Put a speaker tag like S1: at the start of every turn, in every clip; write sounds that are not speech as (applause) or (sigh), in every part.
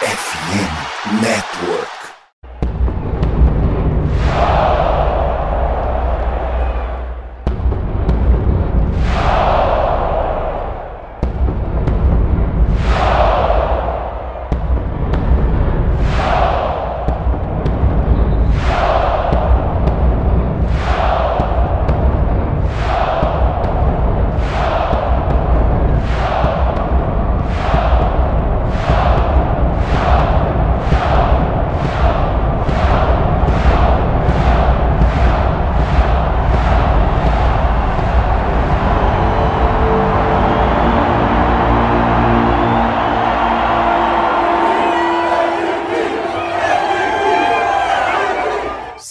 S1: FM Network.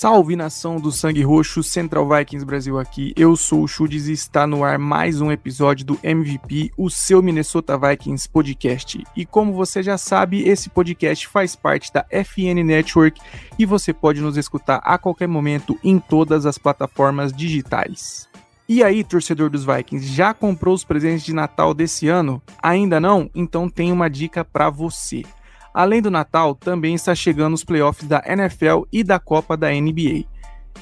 S2: Salve nação do Sangue Roxo, Central Vikings Brasil aqui. Eu sou o Chudes e está no ar mais um episódio do MVP, o seu Minnesota Vikings podcast. E como você já sabe, esse podcast faz parte da FN Network e você pode nos escutar a qualquer momento em todas as plataformas digitais. E aí, torcedor dos Vikings, já comprou os presentes de Natal desse ano? Ainda não? Então tem uma dica para você. Além do Natal, também está chegando os playoffs da NFL e da Copa da NBA.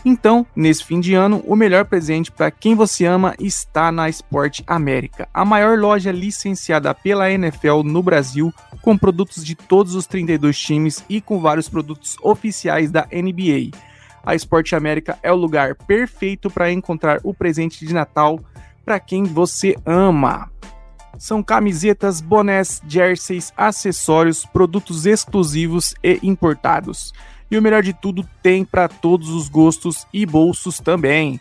S2: Então, nesse fim de ano, o melhor presente para quem você ama está na Sport América, a maior loja licenciada pela NFL no Brasil, com produtos de todos os 32 times e com vários produtos oficiais da NBA. A Sport América é o lugar perfeito para encontrar o presente de Natal para quem você ama. São camisetas, bonés, jerseys, acessórios, produtos exclusivos e importados. E o melhor de tudo, tem para todos os gostos e bolsos também.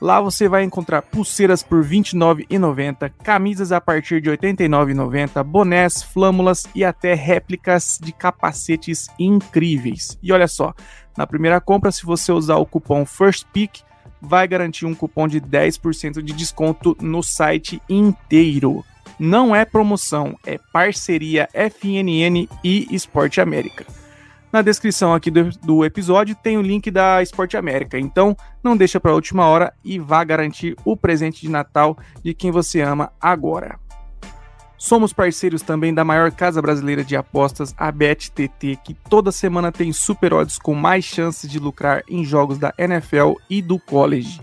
S2: Lá você vai encontrar pulseiras por R$ 29,90, camisas a partir de R$ 89,90, bonés, flâmulas e até réplicas de capacetes incríveis. E olha só, na primeira compra, se você usar o cupom FIRSTPICK, vai garantir um cupom de 10% de desconto no site inteiro. Não é promoção, é parceria FNN e Esporte América. Na descrição aqui do, do, episódio tem o link da Esporte América, então não deixa para a última hora e vá garantir o presente de Natal de quem você ama agora. Somos parceiros também da maior casa brasileira de apostas, a BetTT, que toda semana tem super odds com mais chances de lucrar em jogos da NFL e do college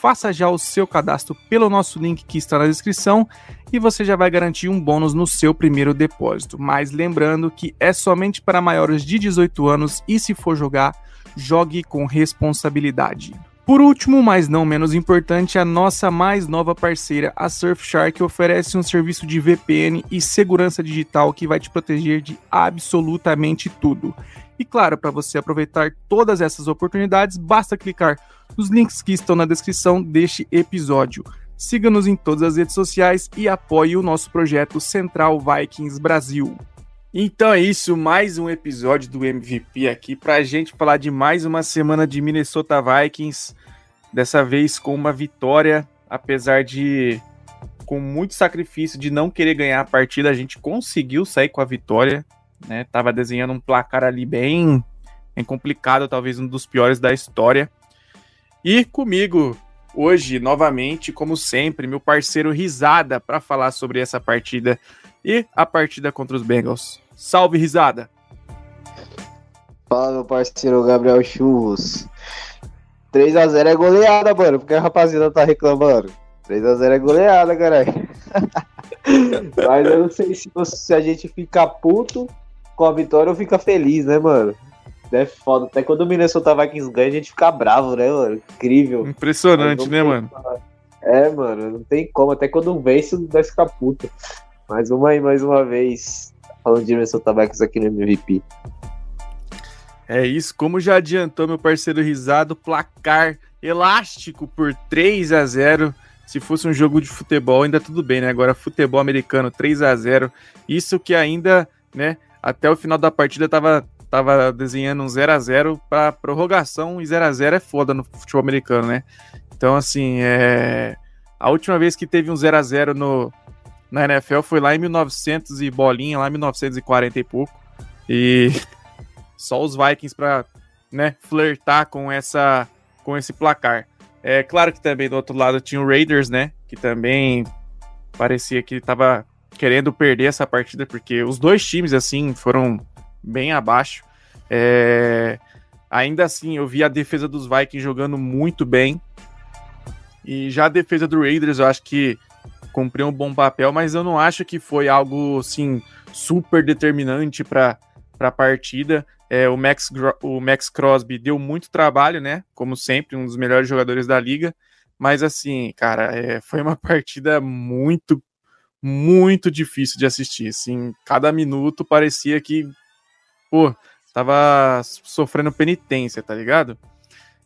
S2: faça já o seu cadastro pelo nosso link que está na descrição e você já vai garantir um bônus no seu primeiro depósito. Mas lembrando que é somente para maiores de 18 anos e se for jogar, jogue com responsabilidade. Por último, mas não menos importante, a nossa mais nova parceira, a Surfshark, oferece um serviço de VPN e segurança digital que vai te proteger de absolutamente tudo. E claro, para você aproveitar todas essas oportunidades, basta clicar nos links que estão na descrição deste episódio. Siga-nos em todas as redes sociais e apoie o nosso projeto Central Vikings Brasil. Então é isso, mais um episódio do MVP aqui para a gente falar de mais uma semana de Minnesota Vikings. Dessa vez com uma vitória, apesar de com muito sacrifício de não querer ganhar a partida, a gente conseguiu sair com a vitória né? Tava desenhando um placar ali bem, bem complicado, talvez um dos piores da história. E comigo hoje, novamente, como sempre, meu parceiro Risada para falar sobre essa partida e a partida contra os Bengals. Salve, Risada!
S3: Fala, meu parceiro Gabriel Churros. 3x0 é goleada, mano, porque a rapaziada tá reclamando. 3x0 é goleada, caralho. (laughs) Mas eu não sei se, se a gente fica puto com a vitória ou fica feliz, né, mano? É foda. Até quando o Minnesota Vikings ganha, a gente fica bravo, né, mano? Incrível.
S2: Impressionante, né, mano?
S3: É, mano, não tem como. Até quando vence, vai ficar puta. Mas vamos aí mais uma vez. Falando de Minnesota Vikings aqui no MVP.
S2: É isso, como já adiantou meu parceiro Risado, placar elástico por 3 a 0 Se fosse um jogo de futebol, ainda tudo bem, né? Agora, futebol americano 3 a 0 Isso que ainda, né, até o final da partida tava, tava desenhando um 0 a 0 para prorrogação e 0 a 0 é foda no futebol americano, né? Então, assim, é... a última vez que teve um 0 a 0 no, na NFL foi lá em 1900 e bolinha, lá em 1940 e pouco. E (laughs) só os Vikings para né, flertar com essa com esse placar. É claro que também do outro lado tinha o Raiders, né, que também parecia que estava querendo perder essa partida, porque os dois times, assim, foram bem abaixo. É... Ainda assim, eu vi a defesa dos Vikings jogando muito bem. E já a defesa do Raiders, eu acho que cumpriu um bom papel, mas eu não acho que foi algo assim super determinante para a partida. É, o, Max, o Max Crosby deu muito trabalho, né? Como sempre, um dos melhores jogadores da liga. Mas assim, cara, é, foi uma (laughs) partida muito, muito difícil de assistir. Assim, cada minuto parecia que, pô, tava sofrendo penitência, tá ligado?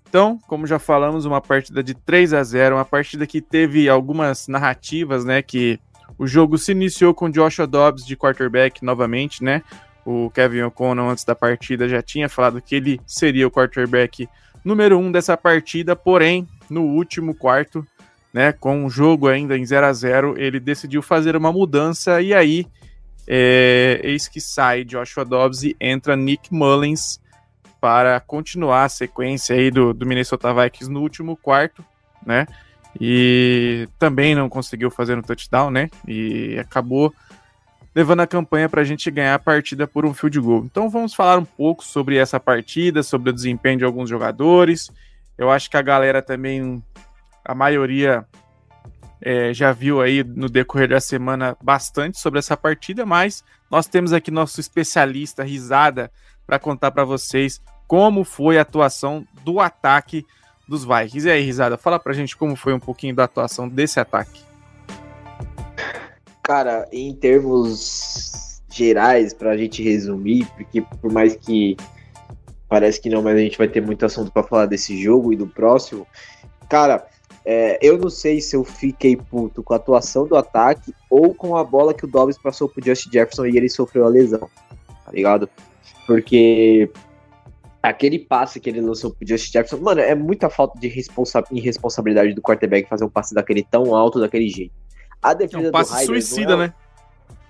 S2: Então, como já falamos, uma partida de 3 a 0 uma partida que teve algumas narrativas, né? Que o jogo se iniciou com Joshua Dobbs de quarterback novamente, né? O Kevin O'Connell, antes da partida, já tinha falado que ele seria o quarterback número um dessa partida, porém, no último quarto, né, com o jogo ainda em 0 a 0 ele decidiu fazer uma mudança e aí é, eis que sai Joshua Dobbs e entra Nick Mullins para continuar a sequência aí do, do Minnesota Vikings no último quarto, né? E também não conseguiu fazer um touchdown, né? E acabou levando a campanha para a gente ganhar a partida por um field goal. Então vamos falar um pouco sobre essa partida, sobre o desempenho de alguns jogadores. Eu acho que a galera também, a maioria é, já viu aí no decorrer da semana bastante sobre essa partida, mas nós temos aqui nosso especialista Risada para contar para vocês como foi a atuação do ataque dos Vikings. E aí, Risada, fala pra gente como foi um pouquinho da atuação desse ataque.
S3: Cara, em termos gerais, pra gente resumir, porque por mais que parece que não, mas a gente vai ter muito assunto para falar desse jogo e do próximo. Cara, é, eu não sei se eu fiquei puto com a atuação do ataque ou com a bola que o Dobbs passou pro Justin Jefferson e ele sofreu a lesão, tá ligado? Porque aquele passe que ele lançou pro Justin Jefferson, mano, é muita falta de responsa irresponsabilidade do quarterback fazer um passe daquele tão alto, daquele jeito.
S2: A defesa é um passe suicida, é... né?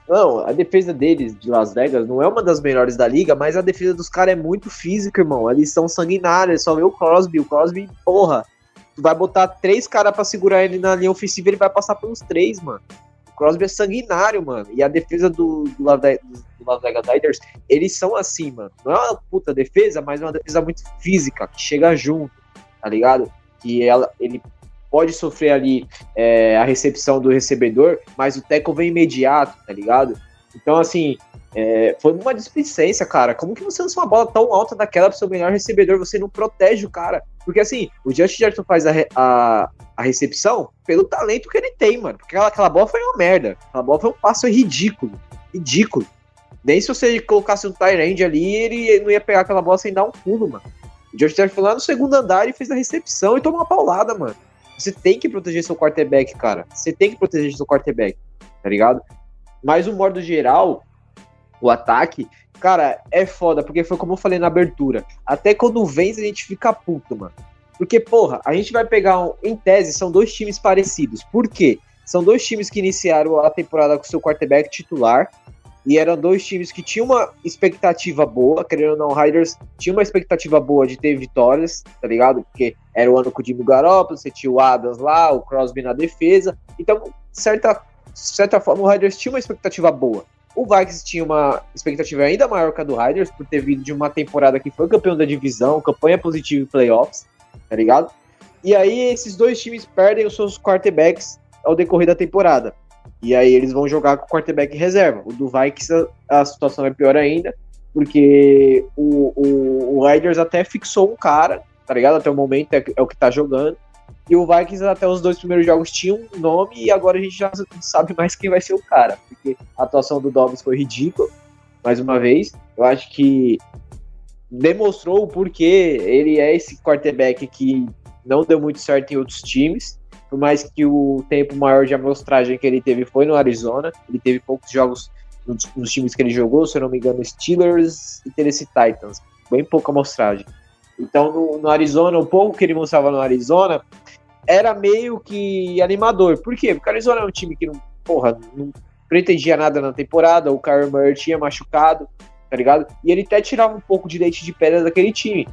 S3: Não, a defesa deles de Las Vegas não é uma das melhores da liga, mas a defesa dos caras é muito física, irmão. Eles são sanguinários, só vê o Crosby. O Crosby, porra, tu vai botar três caras para segurar ele na linha ofensiva, ele vai passar pelos três, mano. Crosby é sanguinário, mano. E a defesa do, do, Las Vegas Raiders, eles são assim, mano. Não é uma puta defesa, mas é uma defesa muito física, que chega junto, tá ligado? Que ela, ele pode sofrer ali é, a recepção do recebedor, mas o tackle vem imediato, tá ligado? Então, assim, é, foi uma displicência, cara. Como que você lança uma bola tão alta daquela pro seu melhor recebedor? Você não protege o cara. Porque assim, o Justin Jefferson faz a, a, a, recepção pelo talento que ele tem, mano. Porque aquela, aquela bola foi uma merda. Aquela bola foi um passo ridículo. Ridículo. Nem se você colocasse um Tyrande ali, ele não ia pegar aquela bola sem dar um pulo, mano. O Justin Jefferson foi lá no segundo andar e fez a recepção e tomou uma paulada, mano. Você tem que proteger seu quarterback, cara. Você tem que proteger seu quarterback, tá ligado? Mas o modo geral, o ataque, cara, é foda, porque foi como eu falei na abertura. Até quando vence, a gente fica puto, mano. Porque, porra, a gente vai pegar, um, em tese, são dois times parecidos. Por quê? São dois times que iniciaram a temporada com seu quarterback titular. E eram dois times que tinham uma expectativa boa, querendo ou não, o Riders tinha uma expectativa boa de ter vitórias, tá ligado? Porque era o ano com o Jimmy Garoppolo, você tinha o Adams lá, o Crosby na defesa. Então, certa, certa forma, o Riders tinha uma expectativa boa. O Vikings tinha uma expectativa ainda maior que a do Riders, por ter vindo de uma temporada que foi campeão da divisão, campanha positiva em playoffs, tá ligado? E aí esses dois times perdem os seus quarterbacks ao decorrer da temporada. E aí eles vão jogar com o quarterback reserva. O do Vikings a, a situação é pior ainda, porque o, o, o Riders até fixou um cara, tá ligado? Até o momento é, é o que tá jogando. E o Vikings até os dois primeiros jogos tinha um nome e agora a gente já sabe mais quem vai ser o cara. Porque a atuação do Dobbs foi ridícula, mais uma vez. Eu acho que demonstrou o porquê ele é esse quarterback que não deu muito certo em outros times. Por mais que o tempo maior de amostragem que ele teve foi no Arizona. Ele teve poucos jogos nos, nos times que ele jogou, se eu não me engano, Steelers e Tennessee Titans. Bem pouca amostragem. Então, no, no, Arizona, o pouco que ele mostrava no Arizona era meio que animador. Por quê? Porque o Arizona é um time que não, porra, não pretendia nada na temporada, o Kyler Murray tinha machucado, tá ligado? E ele até tirava um pouco de leite de pedra daquele time.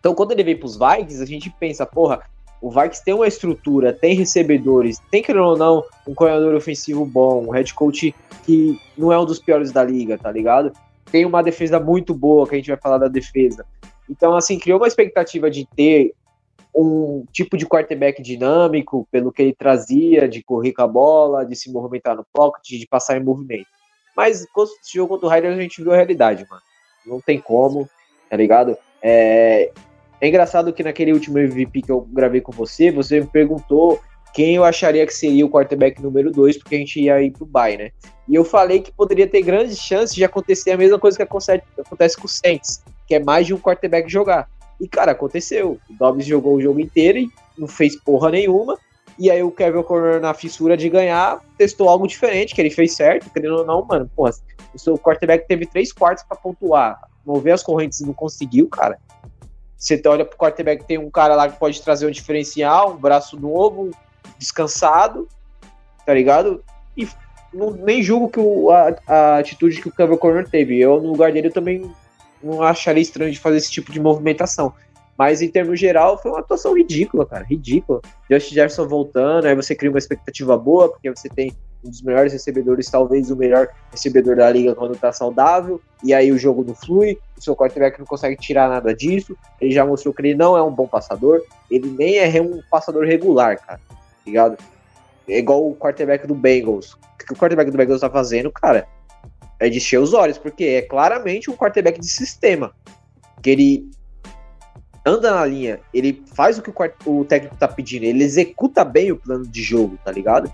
S3: Então, quando ele vem pros Vikings, a gente pensa, porra, o Vikings tem uma estrutura, tem recebedores, tem, querendo ou não, um coordenador ofensivo bom, um head coach que não é um dos piores da liga, tá ligado? tem uma defesa muito boa, que a gente vai falar da defesa. Então, assim, criou uma expectativa de ter um tipo de quarterback dinâmico, pelo que ele trazia, de correr com a bola, de se movimentar no pocket, de passar em movimento. Mas quando esse jogo contra o Raiders, a gente viu a realidade, mano. Não tem como, tá ligado? É, é engraçado que naquele último MVP que eu gravei com você, você me perguntou quem eu acharia que seria o quarterback número 2, porque a gente ia ir pro bye, né? E eu falei que poderia ter grandes chances de acontecer a mesma coisa que acontece com o Saints, que é mais de um quarterback jogar. E, cara, aconteceu. O Dobbs jogou o jogo inteiro e não fez porra nenhuma. E aí o Kevin O'Connor, na fissura de ganhar, testou algo diferente, que ele fez certo, querendo ou não, mano. Porra, o seu quarterback teve três quartos para pontuar. Mover as correntes não conseguiu, cara. Você olha pro quarterback, tem um cara lá que pode trazer um diferencial, um braço novo, descansado, tá ligado? E não, nem julgo que o, a, a, atitude que o Kevin O'Connor teve. Eu, no lugar dele, eu também não acharia estranho de fazer esse tipo de movimentação. Mas em termos geral, foi uma atuação ridícula, cara. Ridícula. Justin Jefferson voltando, aí você cria uma expectativa boa, porque você tem um dos melhores recebedores, talvez o melhor recebedor da liga quando tá saudável, e aí o jogo não flui, o seu quarterback não consegue tirar nada disso, ele já mostrou que ele não é um bom passador, ele nem é um passador regular, cara, tá ligado? É igual o quarterback do Bengals. O que o quarterback do Bengals tá fazendo, cara, é de encher os olhos, porque é claramente um quarterback de sistema. Que ele anda na linha, ele faz o que o, o técnico tá pedindo, ele executa bem o plano de jogo, tá ligado?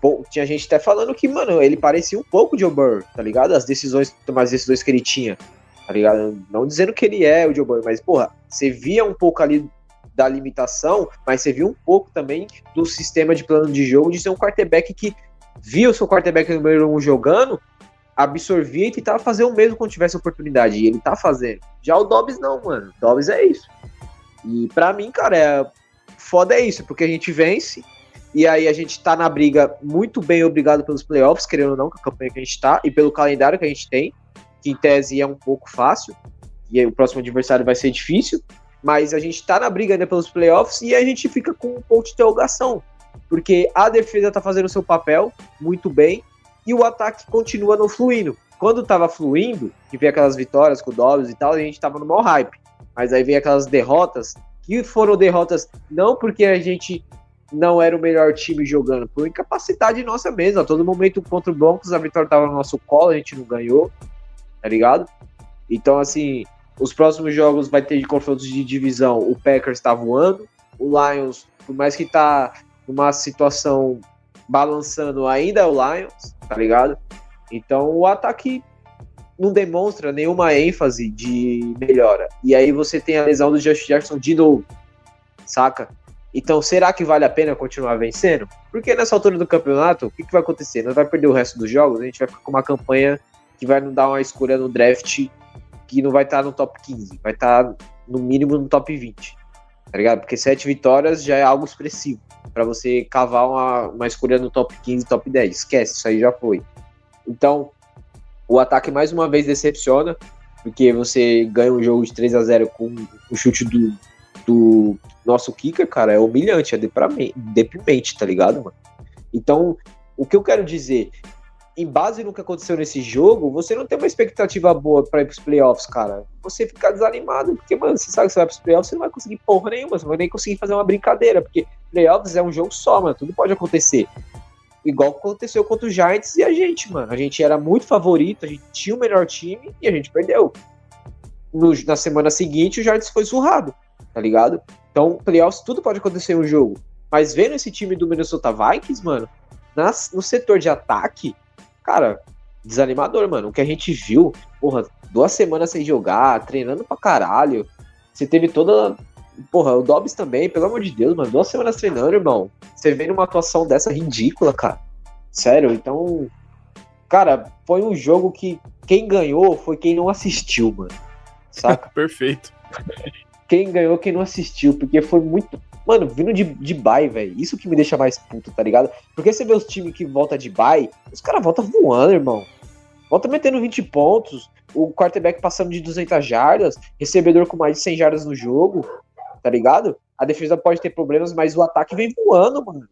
S3: Pô, tinha gente até falando que, mano, ele parecia um pouco de Joe Burrow, tá ligado? As decisões, as decisões que ele tinha, tá ligado? Não dizendo que ele é o Joe Burrow, mas, porra, você via um pouco ali da limitação, mas você viu um pouco também do sistema de plano de jogo de ser um quarterback que via o seu quarterback número um jogando absorvia e tentava fazer o mesmo quando tivesse oportunidade. E ele tá fazendo. Já o Dobbs não, mano. Dobbs é isso. E para mim, cara, é... foda é isso, porque a gente vence. E aí a gente tá na briga muito bem obrigado pelos playoffs, querendo ou não, com a campanha que a gente tá, e pelo calendário que a gente tem, que em tese é um pouco fácil. E o próximo adversário vai ser difícil. Mas a gente tá na briga ainda pelos playoffs e a gente fica com um ponto de interrogação. Porque a defesa tá fazendo o seu papel muito bem e o ataque continua não fluindo. Quando tava fluindo, que veio aquelas vitórias com o Dobbs e tal, a gente tava no maior hype. Mas aí veio aquelas derrotas, que foram derrotas não porque a gente não era o melhor time jogando, por incapacidade nossa mesmo. A todo momento contra o Broncos, a vitória tava no nosso colo, a gente não ganhou, tá ligado? Então, assim, os próximos jogos vai ter de confrontos de divisão. O Packers tá voando, o Lions, por mais que tá numa situação balançando ainda é o Lions, tá ligado? Então o ataque não demonstra nenhuma ênfase de melhora. E aí você tem a lesão do Josh Jackson de novo, saca? Então será que vale a pena continuar vencendo? Porque nessa altura do campeonato, o que, que vai acontecer? Nós vai perder o resto dos jogos, a gente vai ficar com uma campanha que vai nos dar uma escolha no draft que não vai estar no top 15, vai estar no mínimo no top 20, tá ligado? Porque sete vitórias já é algo expressivo para você cavar uma, uma escolha no top 15, top 10. Esquece, isso aí já foi. Então, o ataque mais uma vez decepciona, porque você ganha um jogo de 3 a 0 com o chute do, do nosso kicker, cara, é humilhante, é deprimente, tá ligado, mano? Então, o que eu quero dizer, em base no que aconteceu nesse jogo, você não tem uma expectativa boa para ir pros playoffs, cara. Você fica desanimado, porque, mano, você sabe que você vai pros playoffs, você não vai conseguir porra nenhuma, você não vai nem conseguir fazer uma brincadeira, porque playoffs é um jogo só, mano, tudo pode acontecer. Igual aconteceu contra o Giants e a gente, mano. A gente era muito favorito, a gente tinha o melhor time e a gente perdeu. No, na semana seguinte, o Giants foi surrado, tá ligado? Então, playoffs, tudo pode acontecer em um jogo. Mas vendo esse time do Minnesota Vikings, mano, nas, no setor de ataque, cara, desanimador, mano. O que a gente viu, porra, duas semanas sem jogar, treinando pra caralho. Você teve toda. Porra, o Dobbs também, pelo amor de Deus, mano. Duas semanas treinando, irmão. Você vê numa atuação dessa ridícula, cara. Sério, então. Cara, foi um jogo que quem ganhou foi quem não assistiu, mano. Saca? (laughs)
S2: Perfeito.
S3: Quem ganhou, quem não assistiu, porque foi muito Mano, vindo de, de bye, velho. Isso que me deixa mais puto, tá ligado? Porque você vê os times que voltam de bye, os caras voltam voando, irmão. Volta metendo 20 pontos, o quarterback passando de 200 jardas, recebedor com mais de 100 jardas no jogo, tá ligado? A defesa pode ter problemas, mas o ataque vem voando, mano.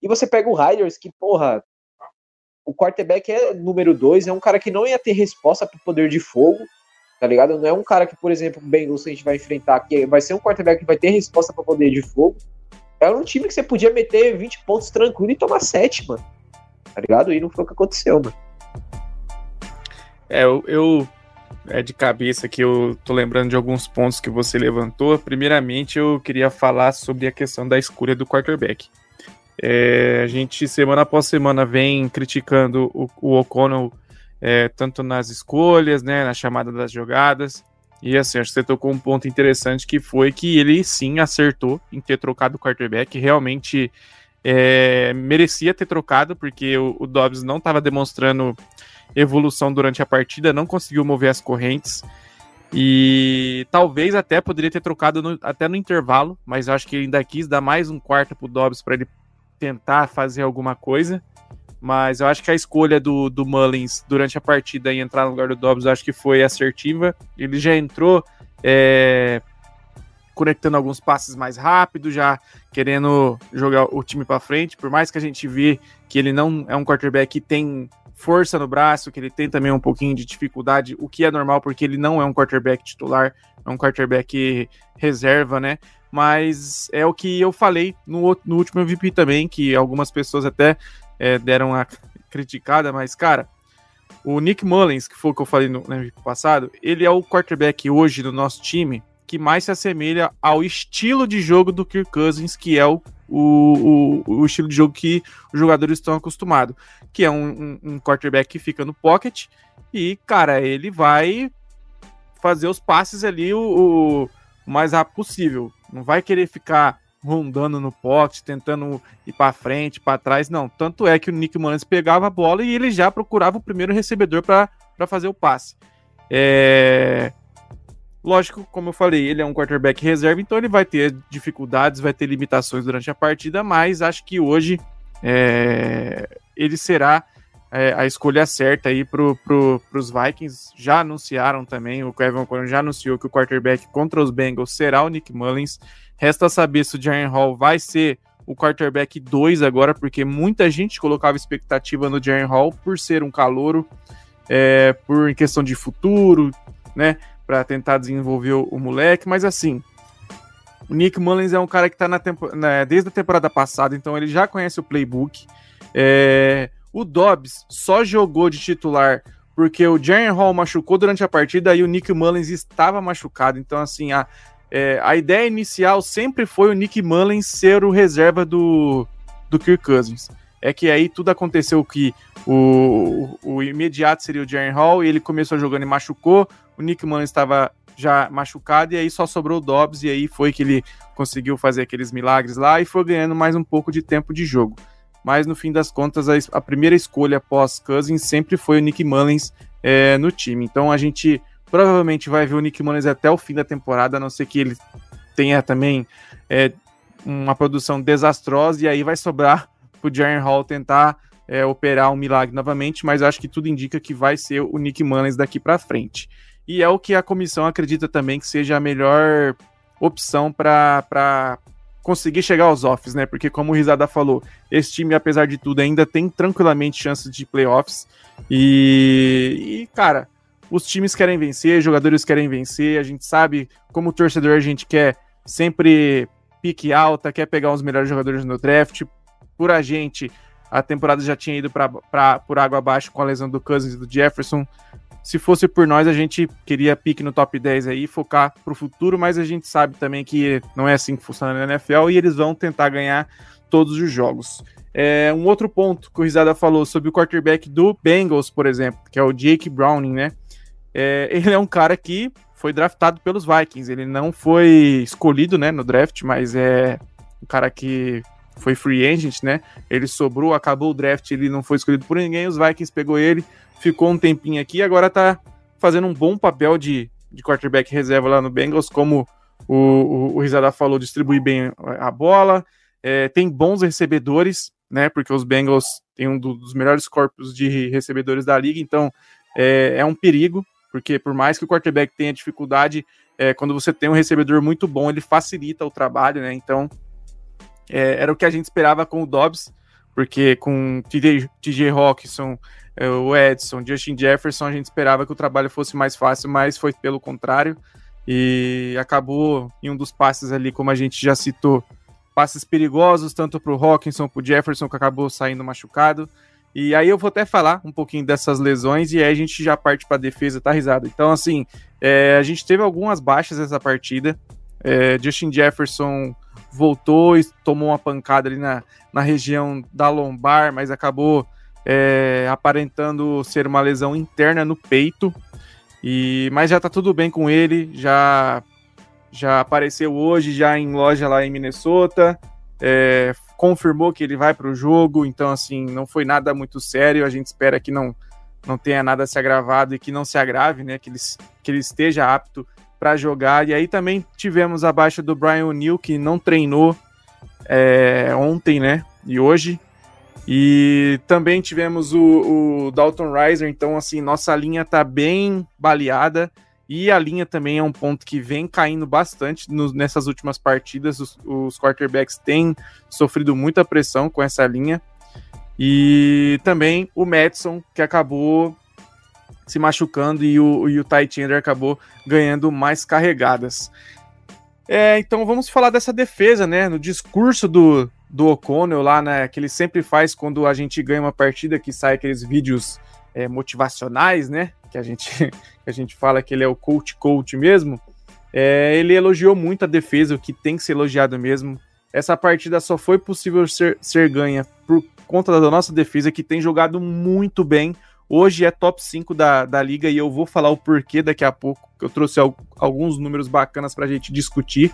S3: E você pega o Riders, que, porra, o quarterback é número dois, é um cara que não ia ter resposta para o poder de fogo, tá ligado? Não é um cara que, por exemplo, o Bengals a gente vai enfrentar, que vai ser um quarterback que vai ter resposta para poder de fogo. É um time que você podia meter 20 pontos tranquilo e tomar 7, mano. Tá ligado? E não foi o que aconteceu, mano.
S2: É, eu, eu é de cabeça que eu tô lembrando de alguns pontos que você levantou. Primeiramente, eu queria falar sobre a questão da escolha do quarterback. É, a gente, semana após semana, vem criticando o, o O'Connell é, tanto nas escolhas, né, na chamada das jogadas. E assim, acho que você tocou um ponto interessante que foi que ele sim acertou em ter trocado o quarterback. Realmente é, merecia ter trocado, porque o, o Dobbs não estava demonstrando evolução durante a partida, não conseguiu mover as correntes. E talvez até poderia ter trocado no, até no intervalo, mas acho que ele ainda quis dar mais um quarto pro Dobbs para ele tentar fazer alguma coisa. Mas eu acho que a escolha do, do Mullins durante a partida e entrar no lugar do Dobbs, eu acho que foi assertiva. Ele já entrou é, conectando alguns passes mais rápido, já querendo jogar o time para frente. Por mais que a gente vê que ele não é um quarterback que tem força no braço, que ele tem também um pouquinho de dificuldade, o que é normal porque ele não é um quarterback titular, é um quarterback reserva, né? Mas é o que eu falei no, no último MVP também, que algumas pessoas até é, deram a criticada, mas, cara, o Nick Mullins, que foi o que eu falei no, no passado, ele é o quarterback hoje do nosso time que mais se assemelha ao estilo de jogo do Kirk Cousins, que é o, o, o, o estilo de jogo que os jogadores estão acostumados, que é um, um, um, quarterback que fica no pocket e, cara, ele vai fazer os passes ali o, o mais rápido possível. Não vai querer ficar rondando no pocket, tentando ir para frente, para trás, não. Tanto é que o Nick Mullins pegava a bola e ele já procurava o primeiro recebedor para fazer o passe. É... Lógico, como eu falei, ele é um quarterback reserva, então ele vai ter dificuldades, vai ter limitações durante a partida, mas acho que hoje é... ele será é, a escolha certa aí para pro, os Vikings. Já anunciaram também, o Kevin O'Connor já anunciou que o quarterback contra os Bengals será o Nick Mullins. Resta saber se o Jaren Hall vai ser o quarterback 2 agora, porque muita gente colocava expectativa no Jaren Hall por ser um calouro, é, por questão de futuro, né, para tentar desenvolver o, moleque, mas assim, o Nick Mullins é um cara que está na desde a temporada passada, então ele já conhece o playbook. É, o Dobbs só jogou de titular porque o Jaren Hall machucou durante a partida e o Nick Mullins estava machucado. Então, assim, a, é, a ideia inicial sempre foi o Nick Mullins ser o reserva do, do Kirk Cousins. É que aí tudo aconteceu que o, o, imediato seria o Jaren Hall e ele começou jogando e machucou. O Nick Mullins estava já machucado e aí só sobrou o Dobbs e aí foi que ele conseguiu fazer aqueles milagres lá e foi ganhando mais um pouco de tempo de jogo mas no fim das contas, a, a primeira escolha após Cousins sempre foi o Nick Mullins é, no time. Então a gente provavelmente vai ver o Nick Mullins até o fim da temporada, a não ser que ele tenha também é, uma produção desastrosa, e aí vai sobrar pro Jaren Hall tentar é, operar um milagre novamente, mas acho que tudo indica que vai ser o Nick Mullins daqui para frente. E é o que a comissão acredita também que seja a melhor opção para conseguir chegar aos offs, né? Porque, como o Risada falou, esse time, apesar de tudo, ainda tem tranquilamente chances de playoffs. E, e, cara, os times querem vencer, jogadores querem vencer. A gente sabe, como torcedor, a gente quer sempre pique alta, quer pegar os melhores jogadores no draft. Por a gente, a temporada já tinha ido para por água abaixo com a lesão do Cousins e do Jefferson. Se fosse por nós, a gente queria pique no top 10 aí, focar pro futuro, mas a gente sabe também que não é assim que funciona na NFL e eles vão tentar ganhar todos os jogos. É, um outro ponto que o Risada falou sobre o quarterback do Bengals, por exemplo, que é o Jake Browning, né? É, ele é um cara que foi draftado pelos Vikings. Ele não foi escolhido, né, no draft, mas é um cara que foi free agent, né? Ele sobrou, acabou o draft, ele não foi escolhido por ninguém. Os Vikings pegou ele, ficou um tempinho aqui, agora tá fazendo um bom papel de, de quarterback reserva lá no Bengals, como o, o, o Rizada falou, distribui bem a bola, é, tem bons recebedores, né? Porque os Bengals têm um dos melhores corpos de recebedores da liga, então é, é um perigo, porque por mais que o quarterback tenha dificuldade, é, quando você tem um recebedor muito bom, ele facilita o trabalho, né? Então é, era o que a gente esperava com o Dobbs porque com TJ, TJ Hawkinson, é, o Edson, Justin Jefferson, a gente esperava que o trabalho fosse mais fácil, mas foi pelo contrário. E acabou em um dos passes ali, como a gente já citou, passes perigosos, tanto para o Hawkinson, para o Jefferson, que acabou saindo machucado. E aí eu vou até falar um pouquinho dessas lesões e aí a gente já parte para a defesa, tá risado. Então, assim, é, a gente teve algumas baixas nessa partida. É, Justin Jefferson voltou e tomou uma pancada ali na, na região da lombar, mas acabou é, aparentando ser uma lesão interna no peito. E mas já tá tudo bem com ele, já já apareceu hoje já em loja lá em Minnesota, é, confirmou que ele vai para o jogo, então assim não foi nada muito sério. A gente espera que não não tenha nada se agravado e que não se agrave, né? Que ele, que ele esteja apto para jogar. E aí também tivemos a baixa do Brian O'Neill, que não treinou é, ontem, né? E hoje. E também tivemos o, o, Dalton Riser, então assim, nossa linha tá bem baleada. E a linha também é um ponto que vem caindo bastante no, nessas últimas partidas. Os, os quarterbacks têm sofrido muita pressão com essa linha. E também o Madison, que acabou se machucando e o, e o Chandler acabou ganhando mais carregadas. É, então vamos falar dessa defesa, né? No discurso do, do O'Connell lá, né? Que ele sempre faz quando a gente ganha uma partida, que sai aqueles vídeos é, motivacionais, né? Que a gente, (laughs) que a gente fala que ele é o coach coach mesmo. É, ele elogiou muito a defesa, o que tem que ser elogiado mesmo. Essa partida só foi possível ser, ser ganha por conta da nossa defesa, que tem jogado muito bem. Hoje é top 5 da, da liga e eu vou falar o porquê daqui a pouco, que eu trouxe alguns números bacanas para a gente discutir.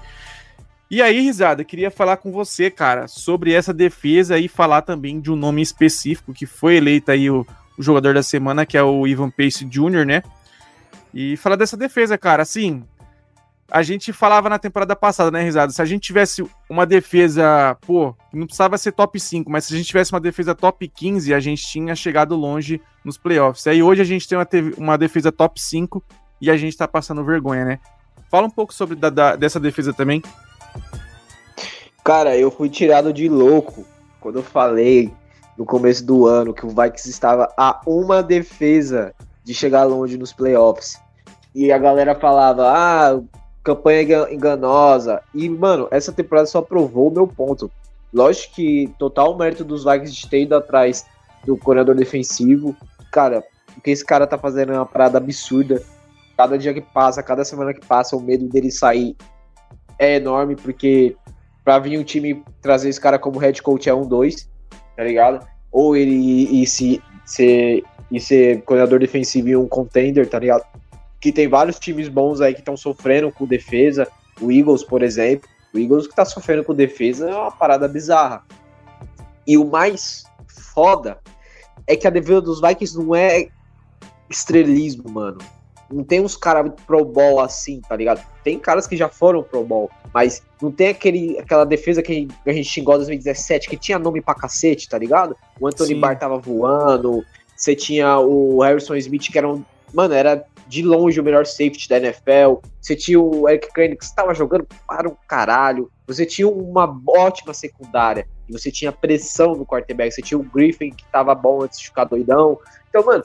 S2: E aí, Risada, queria falar com você, cara, sobre essa defesa e falar também de um nome específico que foi eleito aí o, o jogador da semana, que é o Ivan Pace Jr., né? E falar dessa defesa, cara, assim, a gente falava na temporada passada, né, Risada? Se a gente tivesse uma defesa, pô, não precisava ser top 5, mas se a gente tivesse uma defesa top 15, a gente tinha chegado longe nos playoffs. Aí hoje a gente tem uma, uma defesa top 5 e a gente tá passando vergonha, né? Fala um pouco sobre da, da, dessa defesa também.
S3: Cara, eu fui tirado de louco quando eu falei no começo do ano que o Vikings estava a uma defesa de chegar longe nos playoffs. E a galera falava: ah, campanha enganosa. E, mano, essa temporada só provou o meu ponto. Lógico que total mérito dos Vikings de ter ido atrás do coordenador defensivo. Cara, o que esse cara tá fazendo é uma parada absurda. Cada dia que passa, cada semana que passa, o medo dele sair é enorme, porque pra vir um time trazer esse cara como head coach é um dois, tá ligado? Ou ele e, se, ser, e ser coordenador defensivo e um contender, tá ligado? Que tem vários times bons aí que estão sofrendo com defesa. O Eagles, por exemplo. O Eagles que tá sofrendo com defesa é uma parada bizarra. E o mais foda é que a defesa dos Vikings não é estrelismo, mano. Não tem uns caras pro bowl assim, tá ligado? Tem caras que já foram pro bowl, mas não tem aquele, aquela defesa que a gente xingou em 2017, que tinha nome pra cacete, tá ligado? O Anthony Sim. Barr tava voando, você tinha o Harrison Smith, que era um. Mano, era de longe o melhor safety da NFL. Você tinha o Eric Crane que estava jogando para um caralho. Você tinha uma ótima secundária. E você tinha pressão no quarterback. Você tinha o Griffin que estava bom antes de ficar doidão. Então, mano,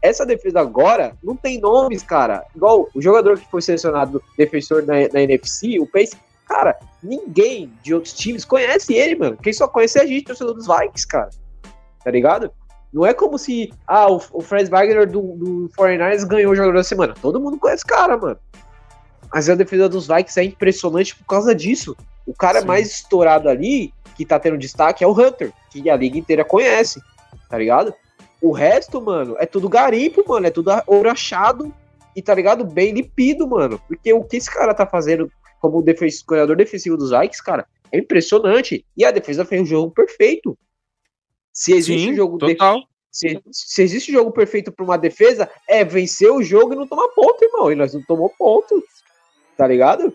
S3: essa defesa agora não tem nomes, cara. Igual o jogador que foi selecionado defensor na, na NFC, o Pace, cara, ninguém de outros times conhece ele, mano. Quem só conhece é a gente, torcedor dos Vikings, cara. Tá ligado? Não é como se, ah, o, o Fred Wagner do, do 49ers ganhou o jogador da semana. Todo mundo conhece o cara, mano. Mas a defesa dos Vikings é impressionante por causa disso. O cara Sim. mais estourado ali, que tá tendo destaque, é o Hunter, que a liga inteira conhece, tá ligado? O resto, mano, é tudo garimpo, mano, é tudo ouro achado e, tá ligado? Bem limpido, mano. Porque o que esse cara tá fazendo como defensor, defensivo dos Vikings, cara, é impressionante. E a defesa fez um jogo perfeito. Se existe Sim, um jogo total. Se, se, existe um jogo perfeito para uma defesa, é vencer o jogo e não tomar ponto, irmão. E nós não tomou ponto. Tá ligado?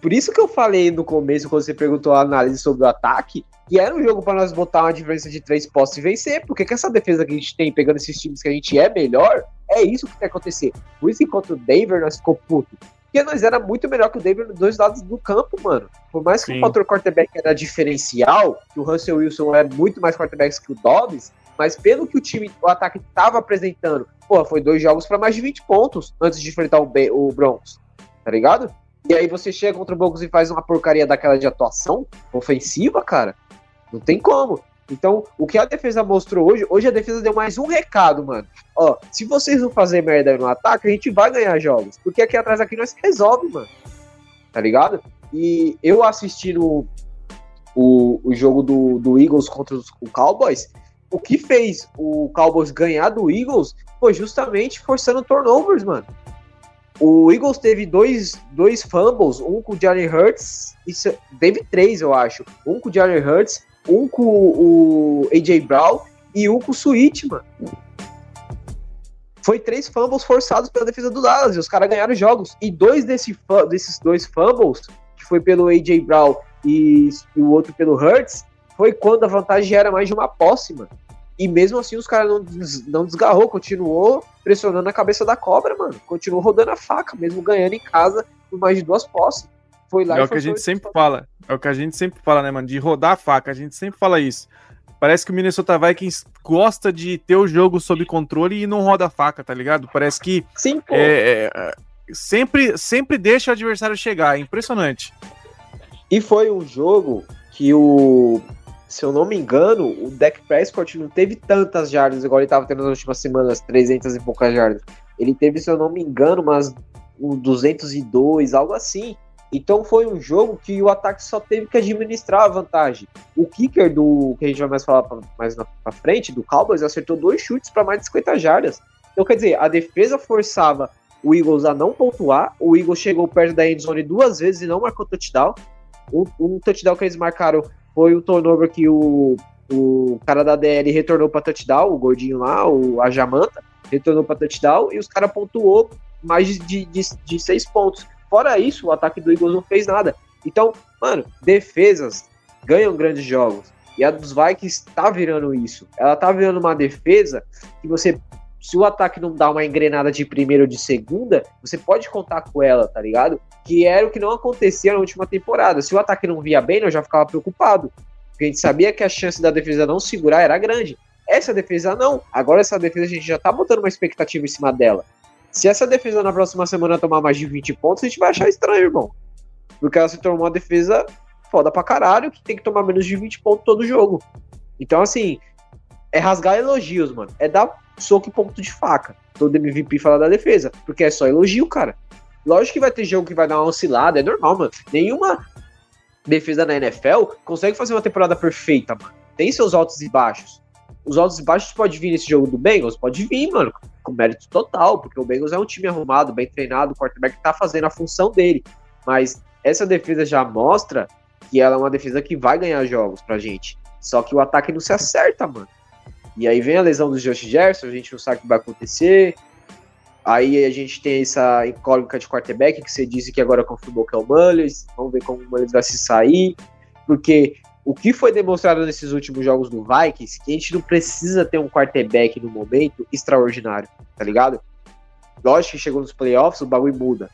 S3: Por isso que eu falei no começo, quando você perguntou a análise sobre o ataque, que era um jogo para nós botar uma diferença de três postos e vencer. Porque com essa defesa que a gente tem, pegando esses times que a gente é melhor, é isso que tem que acontecer. Por isso que contra o Denver nós ficou puto. Nós era muito melhor que o Denver nos dois lados do campo, mano. Por mais que Sim. o fator quarterback era diferencial, que o Russell Wilson é muito mais quarterback que o Dobbs, mas pelo que o time, o ataque estava apresentando, pô, foi dois jogos para mais de 20 pontos antes de enfrentar o, B, o Broncos, tá ligado? E aí você chega contra o Broncos e faz uma porcaria daquela de atuação ofensiva, cara. Não tem como. Então, o que a defesa mostrou hoje, hoje a defesa deu mais um recado, mano. Ó, se vocês não fazerem merda no ataque, a gente vai ganhar jogos. Porque aqui atrás aqui nós resolve, mano. Tá ligado? E eu assistindo o, o jogo do, do Eagles contra os, o Cowboys, o que fez o Cowboys ganhar do Eagles foi justamente forçando turnovers, mano. O Eagles teve dois, dois fumbles, um com o Jalen Hurts, teve três, eu acho. Um com o Jalen Hurts um com o AJ Brown e um com o Switch, mano. Foi três fumbles forçados pela defesa do Dallas e os caras ganharam jogos. E dois desse, desses dois fumbles, que foi pelo AJ Brown e, e, o outro pelo Hurts, foi quando a vantagem era mais de uma posse, mano. E mesmo assim os caras não, não desgarrou, continuou pressionando a cabeça da cobra, mano. Continuou rodando a faca, mesmo ganhando em casa por mais de duas posses.
S2: Foi lá é o que a gente sempre fala. É o que a gente sempre fala, né, mano? De rodar a faca. A gente sempre fala isso. Parece que o Minnesota Vikings gosta de ter o jogo sob controle e não roda a faca, tá ligado? Parece que
S3: Sim,
S2: é, é, sempre, sempre deixa o adversário chegar. É impressionante.
S3: E foi um jogo que o. Se eu não me engano, o Dak Prescott não teve tantas jardas, igual ele tava tendo nas últimas semanas, 300 e poucas jardas. Ele teve, se eu não me engano, umas um 202, algo assim. Então foi um jogo que o ataque só teve que administrar a vantagem. O kicker do que a gente vai mais falar pra, mais na frente, do Cowboys, acertou dois chutes para mais de 50 jardas. Então quer dizer, a defesa forçava o Eagles a não pontuar. O Eagles chegou perto da endzone duas vezes e não marcou touchdown. Um, um touchdown que eles marcaram foi o turnover que o, o cara da DL retornou para touchdown, o gordinho lá, o Ajamanta, retornou para touchdown e os caras pontuou mais de, de, de seis pontos. Fora isso, o ataque do Eagles não fez nada. Então, mano, defesas ganham grandes jogos. E a dos Vikings tá virando isso. Ela tá virando uma defesa que você, se o ataque não dá uma engrenada de primeira ou de segunda, você pode contar com ela, tá ligado? Que era o que não acontecia na última temporada. Se o ataque não via bem, eu já ficava preocupado. Porque a gente sabia que a chance da defesa não segurar era grande. Essa defesa não. Agora essa defesa a gente já tá botando uma expectativa em cima dela. Se essa defesa na próxima semana tomar mais de 20 pontos, a gente vai achar estranho, irmão. Porque ela se tornou uma defesa foda pra caralho, que tem que tomar menos de 20 pontos todo jogo. Então, assim, é rasgar elogios, mano. É dar soco e ponto de faca. Todo MVP fala da defesa. Porque é só elogio, cara. Lógico que vai ter jogo que vai dar uma oscilada, é normal, mano. Nenhuma defesa na NFL consegue fazer uma temporada perfeita, mano. Tem seus altos e baixos. Os altos e baixos pode vir nesse jogo do Bengals? Pode vir, mano com mérito total, porque o Bengals é um time arrumado, bem treinado, o quarterback tá fazendo a função dele. Mas essa defesa já mostra que ela é uma defesa que vai ganhar jogos pra gente. Só que o ataque não se acerta, mano. E aí vem a lesão do Josh Jefferson, a gente não sabe o que vai acontecer. Aí a gente tem essa incógnita de quarterback que você disse que agora confirmou que é o Mullins. Vamos ver como o Mullins vai se sair. Porque o que foi demonstrado nesses últimos jogos do Vikings, que a gente não precisa ter um quarterback no momento extraordinário, tá ligado? Lógico que chegou nos playoffs, o bagulho muda.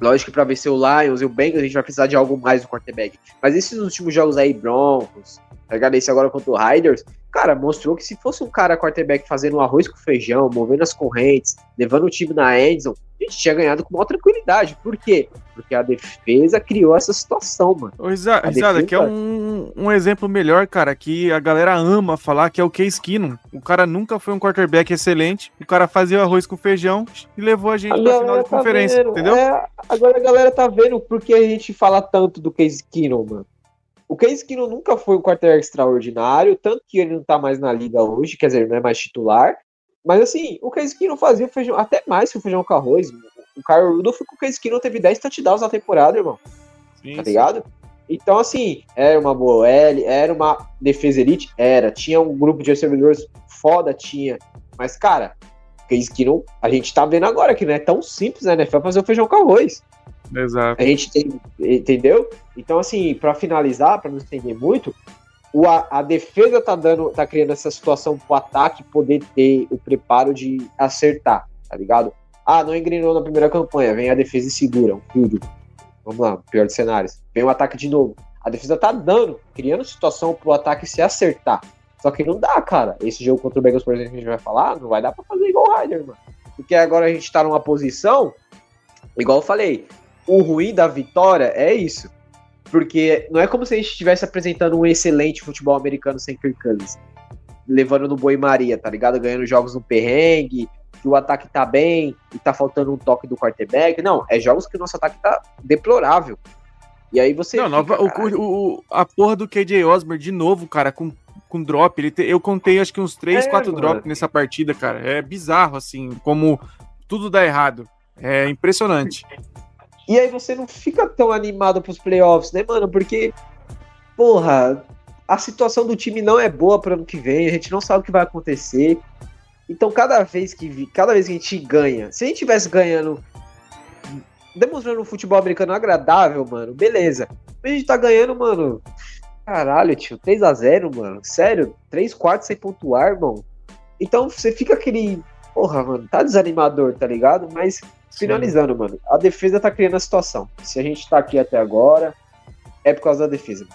S3: Lógico que pra vencer o Lions e o Bengals a gente vai precisar de algo mais do quarterback. Mas esses últimos jogos aí, Broncos, tá ligado? Esse agora contra o Riders, cara, mostrou que se fosse um cara quarterback fazendo um arroz com feijão, movendo as correntes, levando o time na endzone, a gente tinha ganhado com maior tranquilidade. Por quê? Porque a defesa criou essa situação, mano.
S2: Ô, Risada, defesa... que é um, um exemplo melhor, cara, que a galera ama falar, que é o Case Keenum. O cara nunca foi um quarterback excelente, o cara fazia o arroz com feijão e levou a gente a pra final de tá conferência,
S3: vendo.
S2: entendeu?
S3: É, agora a galera tá vendo por que a gente fala tanto do Case Keenum, mano. O Case Keenum nunca foi um quarterback extraordinário, tanto que ele não tá mais na liga hoje, quer dizer, não é mais titular. Mas assim, o Case Keenum fazia feijão, até mais que o feijão com arroz. O Kyle Rudolph com o Case Keenum teve 10 touchdowns na temporada, irmão. Sim, tá ligado? Sim. Então, assim, era uma boa L, era uma defesa elite? Era. Tinha um grupo de servidores foda, tinha. Mas, cara, Case Keenum, a gente tá vendo agora que não é tão simples, né? Foi fazer o feijão com arroz.
S2: Exato.
S3: A gente tem, entendeu? Então, assim, para finalizar, para não estender muito, o, a, a, defesa tá dando, tá criando essa situação pro ataque poder ter o preparo de acertar, tá ligado? Ah, não engrenou na primeira campanha. Vem a defesa e segura. Um. Vamos lá, pior dos cenários. Vem o ataque de novo. A defesa tá dando, criando situação pro ataque se acertar. Só que não dá, cara. Esse jogo contra o Bengals, por exemplo, que a gente vai falar, não vai dar pra fazer igual o Ryder, mano. Porque agora a gente tá numa posição, igual eu falei, o ruim da vitória é isso. Porque não é como se a gente estivesse apresentando um excelente futebol americano sem Kirk Cousins. Levando no boi Maria, tá ligado? Ganhando jogos no perrengue, que o ataque tá bem e tá faltando um toque do quarterback. Não, é jogos que o nosso ataque tá deplorável. E aí você.
S2: Não, fica, nova, o, o, a porra do KJ Osborne de novo, cara, com, com drop. Ele te, eu contei acho que uns 3, é, 4 drops nessa partida, cara. É bizarro, assim, como tudo dá errado. É impressionante.
S3: E aí você não fica tão animado pros playoffs, né, mano? Porque, porra, a situação do time não é boa para ano que vem, a gente não sabe o que vai acontecer. Então, cada vez que cada vez que a gente ganha, se a gente tivesse ganhando demonstrando um futebol americano agradável, mano, beleza. Mas a gente tá ganhando, mano. Caralho, tio, 3 a 0 mano. Sério? 3 quartos sem pontuar, irmão. Então você fica aquele. Porra, mano, tá desanimador, tá ligado? Mas, finalizando, mano, a defesa tá criando a situação. Se a gente tá aqui até agora, é por causa da defesa.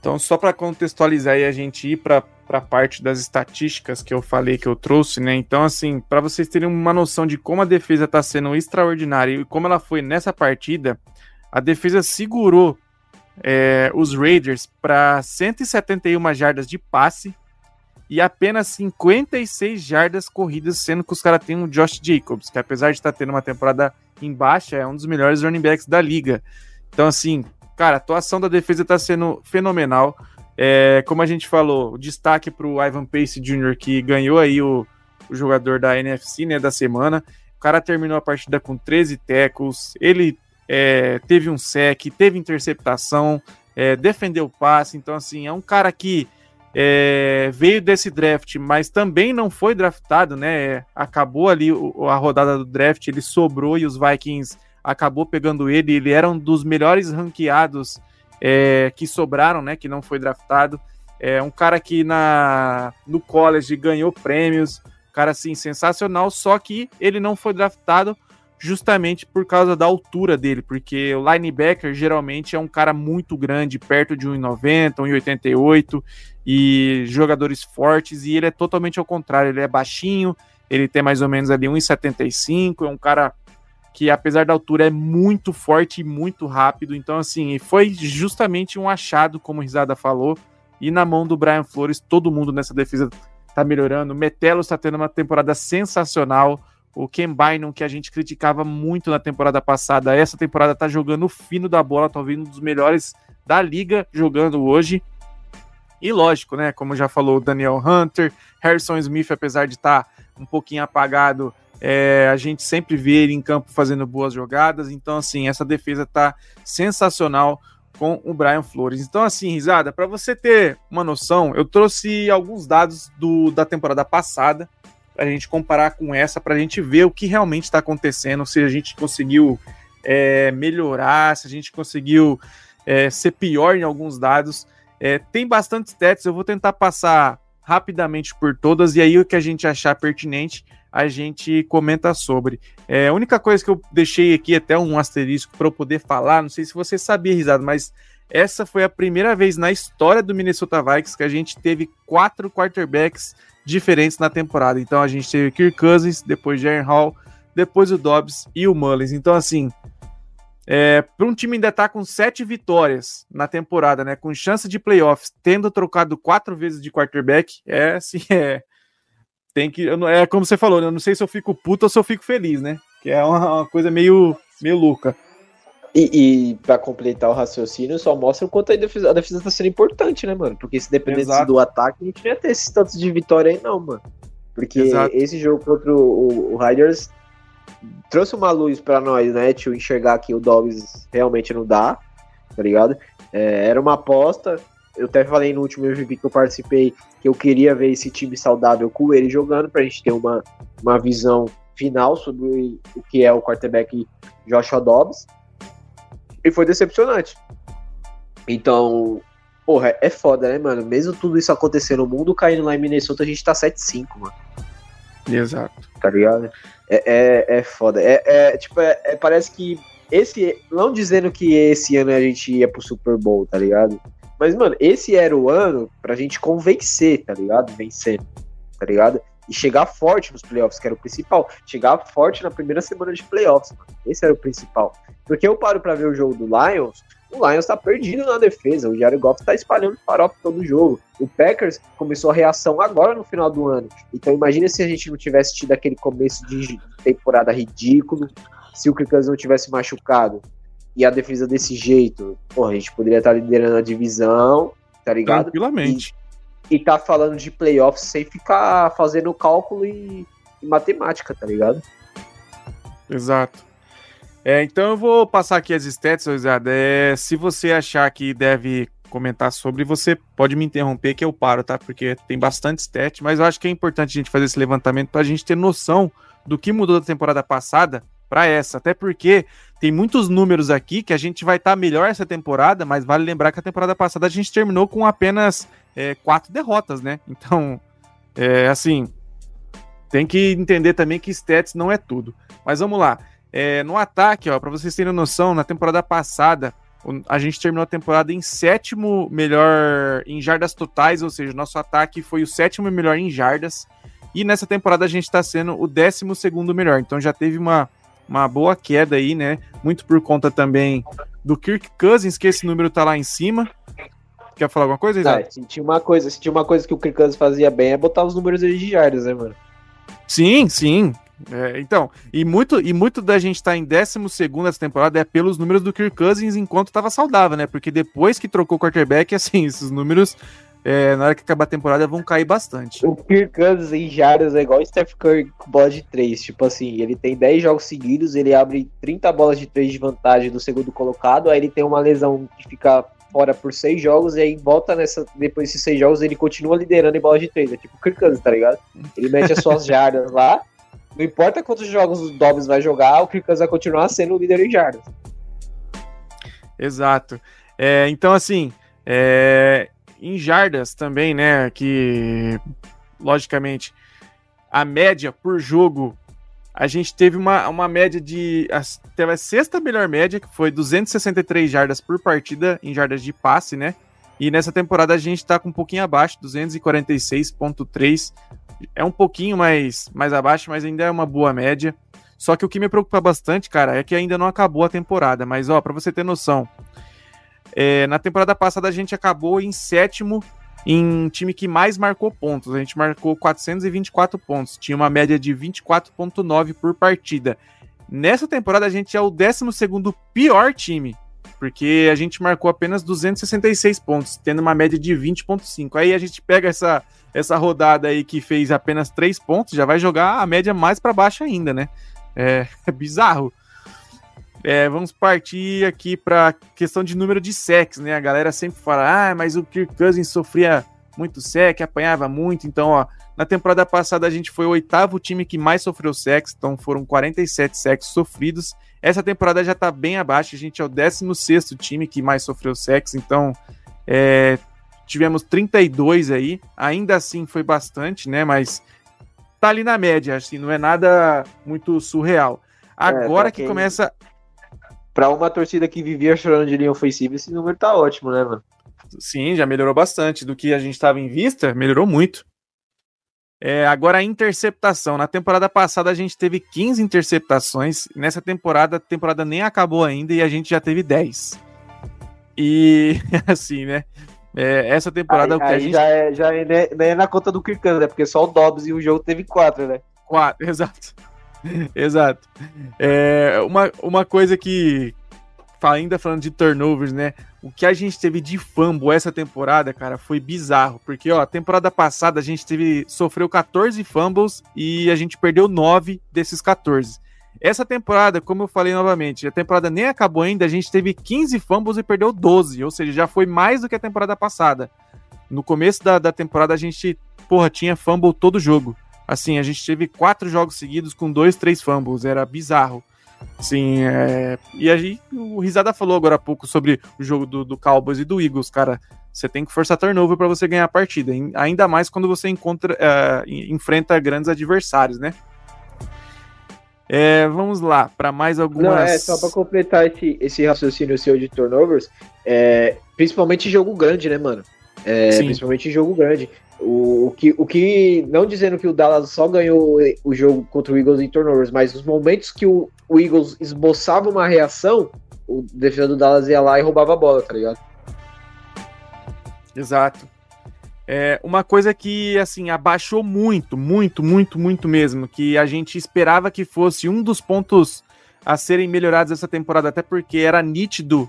S2: Então, só para contextualizar e a gente ir para a parte das estatísticas que eu falei que eu trouxe, né? Então, assim, para vocês terem uma noção de como a defesa está sendo extraordinária e como ela foi nessa partida, a defesa segurou é, os Raiders para 171 jardas de passe e apenas 56 jardas corridas, sendo que os caras têm o Josh Jacobs, que apesar de estar tá tendo uma temporada em baixa, é um dos melhores running backs da liga. Então, assim, Cara, a atuação da defesa tá sendo fenomenal. É, como a gente falou, destaque para o Ivan Pace Jr., que ganhou aí o, o, jogador da NFC né, da semana. O cara terminou a partida com 13 tackles, ele é, teve um sec, teve interceptação, é, defendeu o passe. Então, assim, é um cara que é, veio desse draft, mas também não foi draftado, né? Acabou ali a rodada do draft, ele sobrou e os Vikings acabou pegando ele. Ele era um dos melhores ranqueados é, que sobraram, né? Que não foi draftado. É um cara que na, no college ganhou prêmios, cara assim, sensacional, só que ele não foi draftado justamente por causa da altura dele, porque o linebacker geralmente é um cara muito grande, perto de 1,90, 1,88 e jogadores fortes, e ele é totalmente ao contrário, ele é baixinho, ele tem mais ou menos ali 1,75, é um cara que apesar da altura é muito forte e muito rápido. Então, assim, foi justamente um achado, como o Risada falou, e na mão do Brian Flores, todo mundo nessa defesa tá melhorando. O Metelo está tendo uma temporada sensacional. O Ken Bynum, que a gente criticava muito na temporada passada, essa temporada tá jogando fino da bola, talvez um dos melhores da liga jogando hoje. E lógico, né? Como já falou o Daniel Hunter, Harrison Smith, apesar de estar tá um pouquinho apagado, é, a gente sempre vê ele em campo fazendo boas jogadas. Então, assim, essa defesa tá sensacional com o Brian Flores. Então, assim, risada, para você ter uma noção, eu trouxe alguns dados do, da temporada passada a gente comparar com essa, para a gente ver o que realmente está acontecendo, se a gente conseguiu é, melhorar, se a gente conseguiu é, ser pior em alguns dados. É, tem bastante stats, eu vou tentar passar rapidamente por todas, e aí o que a gente achar pertinente, a gente comenta sobre. É, a única coisa que eu deixei aqui, até um asterisco para eu poder falar, não sei se você sabia, Risado, mas essa foi a primeira vez na história do Minnesota Vikings que a gente teve quatro quarterbacks diferentes na temporada. Então a gente teve Kirk Cousins, depois Jaren Hall, depois o Dobbs e o Mullins. Então, assim, é, para um time ainda estar tá com sete vitórias na temporada, né, com chance de playoffs, tendo trocado quatro vezes de quarterback, é assim, (laughs) é, tem que. É como você falou, né? eu não sei se eu fico puto ou se eu fico feliz, né? Que é uma, uma coisa meio, meio louca.
S3: E, e para completar o raciocínio, só mostra o quanto a defesa, a defesa tá sendo importante, né, mano? Porque se dependesse Exato. do ataque, a gente não ia ter esses tantos de vitória aí, não, mano. Porque Exato. esse jogo contra o, o, Riders trouxe uma luz para nós, né, tio, enxergar que o Dobbs realmente não dá, tá ligado? É, era uma aposta, eu até falei no último MVP que eu participei que eu queria ver esse time saudável com ele jogando para a gente ter uma, uma visão final sobre o que é o quarterback Joshua Dobbs. E foi decepcionante. Então, porra, é foda, né, mano? Mesmo tudo isso acontecendo, o mundo caindo lá em Minnesota, a gente tá 7-5, mano.
S2: Exato.
S3: Tá ligado? É, é, é foda. É, é tipo, é, é, parece que esse. Não dizendo que esse ano a gente ia pro Super Bowl, tá ligado? Mas, mano, esse era o ano pra gente convencer, tá ligado? Vencendo, tá ligado? E chegar forte nos playoffs, que era o principal. Chegar forte na primeira semana de playoffs, mano. Esse era o principal. Porque eu paro pra ver o jogo do Lions, o Lions tá perdido na defesa. O Jared Goff tá espalhando farofa todo o jogo. O Packers começou a reação agora no final do ano. Então imagina se a gente não tivesse tido aquele começo de temporada ridículo, se o Kirk não tivesse machucado e a defesa desse jeito, porra, a gente poderia estar liderando a divisão, tá ligado?
S2: Tranquilamente.
S3: E, tá falando de playoffs sem ficar fazendo cálculo e, e matemática, tá ligado?
S2: Exato. É, então eu vou passar aqui as stats, Zé. É, se você achar que deve comentar sobre, você pode me interromper que eu paro, tá? Porque tem bastante stat, mas eu acho que é importante a gente fazer esse levantamento para a gente ter noção do que mudou da temporada passada para essa. Até porque tem muitos números aqui que a gente vai estar tá melhor essa temporada, mas vale lembrar que a temporada passada a gente terminou com apenas é, quatro derrotas, né? Então, é assim, tem que entender também que stats não é tudo. Mas vamos lá. É, no ataque, ó, para vocês terem noção, na temporada passada, a gente terminou a temporada em sétimo melhor em jardas totais, ou seja, nosso ataque foi o sétimo melhor em jardas. E nessa temporada a gente está sendo o décimo segundo melhor. Então já teve uma, uma boa queda aí, né? Muito por conta também do Kirk Cousins, que esse número tá lá em cima. Quer falar alguma coisa, Isaac?
S3: Ah, tinha uma coisa, se tinha uma coisa que o Kirk Cousins fazia bem é botar os números de jardas, né, mano?
S2: Sim, sim. É, então, e muito, e muito da gente estar tá em 12 essa temporada é pelos números do Kirk Cousins enquanto estava saudável, né? Porque depois que trocou o quarterback, (laughs) assim, esses números, é, na hora que acabar a temporada, vão cair bastante.
S3: O Kirk Cousins em jardas é igual o Steph Curry com bola de 3. Tipo assim, ele tem 10 jogos seguidos, ele abre 30 bolas de 3 de vantagem do segundo colocado, aí ele tem uma lesão que fica fora por 6 jogos, e aí volta nessa. Depois desses 6 jogos, ele continua liderando em bola de 3. É tipo o tá ligado? Ele mete as suas jardas lá. Não importa quantos jogos o Dobbs vai jogar, o Kirk vai continuar sendo o líder em jardas.
S2: Exato. É, então, assim, é, em jardas também, né? Que, logicamente, a média por jogo, a gente teve uma, uma média de. Teve a sexta melhor média, que foi 263 jardas por partida em jardas de passe, né? E nessa temporada a gente tá com um pouquinho abaixo, 246,3 é um pouquinho mais, mais abaixo, mas ainda é uma boa média. Só que o que me preocupa bastante, cara, é que ainda não acabou a temporada. Mas, ó, para você ter noção, é, na temporada passada a gente acabou em sétimo em time que mais marcou pontos. A gente marcou 424 pontos, tinha uma média de 24,9 por partida. Nessa temporada a gente é o 12 pior time, porque a gente marcou apenas 266 pontos, tendo uma média de 20,5. Aí a gente pega essa essa rodada aí que fez apenas três pontos, já vai jogar a média mais para baixo ainda, né? É, (laughs) é bizarro. É, vamos partir aqui para questão de número de sacks, né? A galera sempre fala, ah, mas o Kirk Cousins sofria muito sec, apanhava muito. Então, ó, na temporada passada a gente foi o oitavo time que mais sofreu sacks, então foram 47 sacks sofridos. Essa temporada já tá bem abaixo, a gente é o 16 time que mais sofreu sacks, então é, tivemos 32 aí, ainda assim foi bastante, né? Mas tá ali na média, assim, não é nada muito surreal. É, Agora é, que quem... começa.
S3: Pra uma torcida que vivia chorando de linha ofensiva, esse número tá ótimo, né, mano?
S2: Sim, já melhorou bastante. Do que a gente estava em vista, melhorou muito. É, agora a interceptação. Na temporada passada a gente teve 15 interceptações. Nessa temporada, a temporada nem acabou ainda e a gente já teve 10. E (laughs) assim, né? É, essa temporada
S3: aí,
S2: o que
S3: a
S2: gente.
S3: Já é, já é, nem é, é na conta do Kirkland, né? Porque só o Dobbs e o jogo teve quatro, né?
S2: Quatro, (laughs) exato. (laughs) exato. É, uma, uma coisa que. Ainda falando de turnovers, né? O que a gente teve de fumble essa temporada, cara, foi bizarro. Porque, ó, a temporada passada a gente teve. sofreu 14 fumbles e a gente perdeu 9 desses 14. Essa temporada, como eu falei novamente, a temporada nem acabou ainda, a gente teve 15 fumbles e perdeu 12, ou seja, já foi mais do que a temporada passada. No começo da, da temporada a gente, porra, tinha fumble todo jogo. Assim, a gente teve quatro jogos seguidos com dois, três fumbles, era bizarro. Sim, é... e a gente, o Risada falou agora há pouco sobre o jogo do, do Cowboys e do Eagles, cara. Você tem que forçar turnover para você ganhar a partida, ainda mais quando você encontra, uh, enfrenta grandes adversários, né? É, vamos lá, para mais algumas. Não,
S3: é, só para completar esse, esse raciocínio seu de turnovers, é, principalmente jogo grande, né, mano? É, principalmente jogo grande. O, o, que, o que, não dizendo que o Dallas só ganhou o jogo contra o Eagles em turnovers, mas os momentos que o, o Eagles esboçava uma reação, o defesa do Dallas ia lá e roubava a bola, tá ligado?
S2: Exato. É uma coisa que, assim, abaixou muito, muito, muito, muito mesmo, que a gente esperava que fosse um dos pontos a serem melhorados essa temporada, até porque era nítido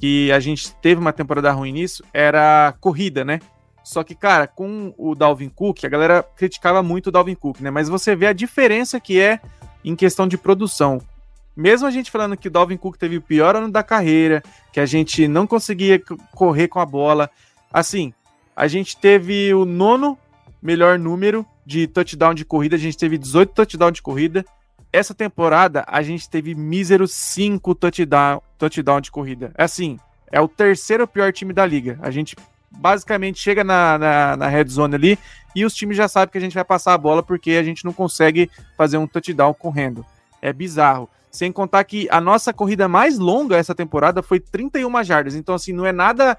S2: que a gente teve uma temporada ruim nisso, era corrida, né? Só que, cara, com o Dalvin Cook, a galera criticava muito o Dalvin Cook, né? Mas você vê a diferença que é em questão de produção. Mesmo a gente falando que o Dalvin Cook teve o pior ano da carreira, que a gente não conseguia correr com a bola, assim, a gente teve o nono melhor número de touchdown de corrida, a gente teve 18 touchdown de corrida. Essa temporada a gente teve míseros 5 touchdown, touchdown de corrida. Assim, é o terceiro pior time da liga. A gente basicamente chega na, na, na red zone ali e os times já sabem que a gente vai passar a bola porque a gente não consegue fazer um touchdown correndo. É bizarro. Sem contar que a nossa corrida mais longa essa temporada foi 31 jardas. Então, assim, não é nada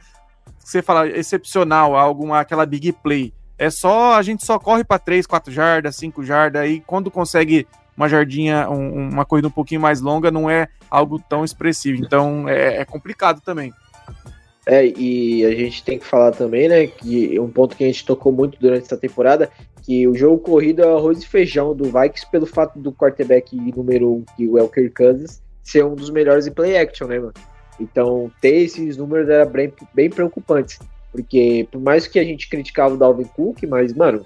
S2: você fala excepcional, alguma aquela big play. É só a gente só corre para 3, 4 jardas, 5 jardas e quando consegue uma jardinha, um, uma corrida um pouquinho mais longa, não é algo tão expressivo. Então é, é, complicado também.
S3: É, e a gente tem que falar também, né, que um ponto que a gente tocou muito durante essa temporada, que o jogo corrido é arroz e feijão do Vikings pelo fato do quarterback número 1, um, que o Elker Kansas, ser um dos melhores em play action, né, mano? Então, ter esses números era bem, bem preocupante. Porque, por mais que a gente criticava o Dalvin Cook, mas, mano,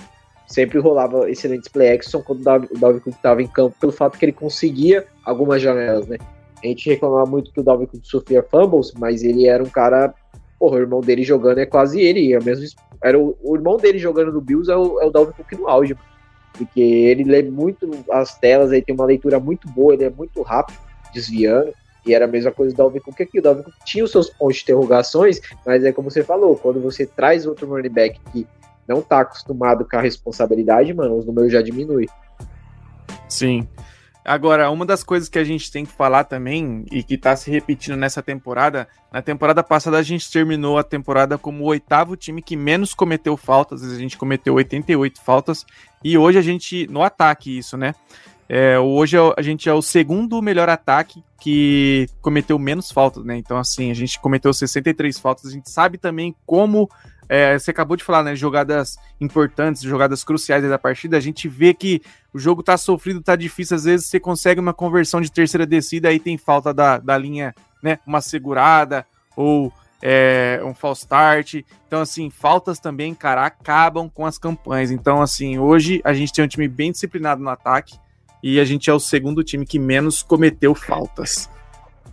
S3: sempre rolava excelentes play action quando o Dalvin Cook estava em campo, pelo fato que ele conseguia algumas janelas, né? A gente reclamava muito que o Dalvin Cook sofria fumbles, mas ele era um cara. Porra, o irmão dele jogando é quase ele. É mesmo, era o, o irmão dele jogando no Bills é o, é o Dalvin Cook no auge. Porque ele lê muito as telas, ele tem uma leitura muito boa, ele é muito rápido, desviando. E era a mesma coisa do Dalvin Cook aqui. O Dalvin Cook tinha os seus pontos de interrogações, mas é como você falou, quando você traz outro running back que não tá acostumado com a responsabilidade, mano, os números já diminuem.
S2: Sim. Agora, uma das coisas que a gente tem que falar também, e que tá se repetindo nessa temporada, na temporada passada a gente terminou a temporada como o oitavo time que menos cometeu faltas, a gente cometeu 88 faltas, e hoje a gente, no ataque isso, né? É, hoje é a gente é o segundo melhor ataque que cometeu menos faltas, né? Então, assim, a gente cometeu 63 faltas. A gente sabe também como. É, você acabou de falar, né? Jogadas importantes, jogadas cruciais da partida. A gente vê que o jogo tá sofrido, tá difícil. Às vezes você consegue uma conversão de terceira descida, aí tem falta da, da linha, né? Uma segurada ou é, um false start. Então, assim, faltas também, cara, acabam com as campanhas. Então, assim, hoje a gente tem um time bem disciplinado no ataque e a gente é o segundo time que menos cometeu faltas.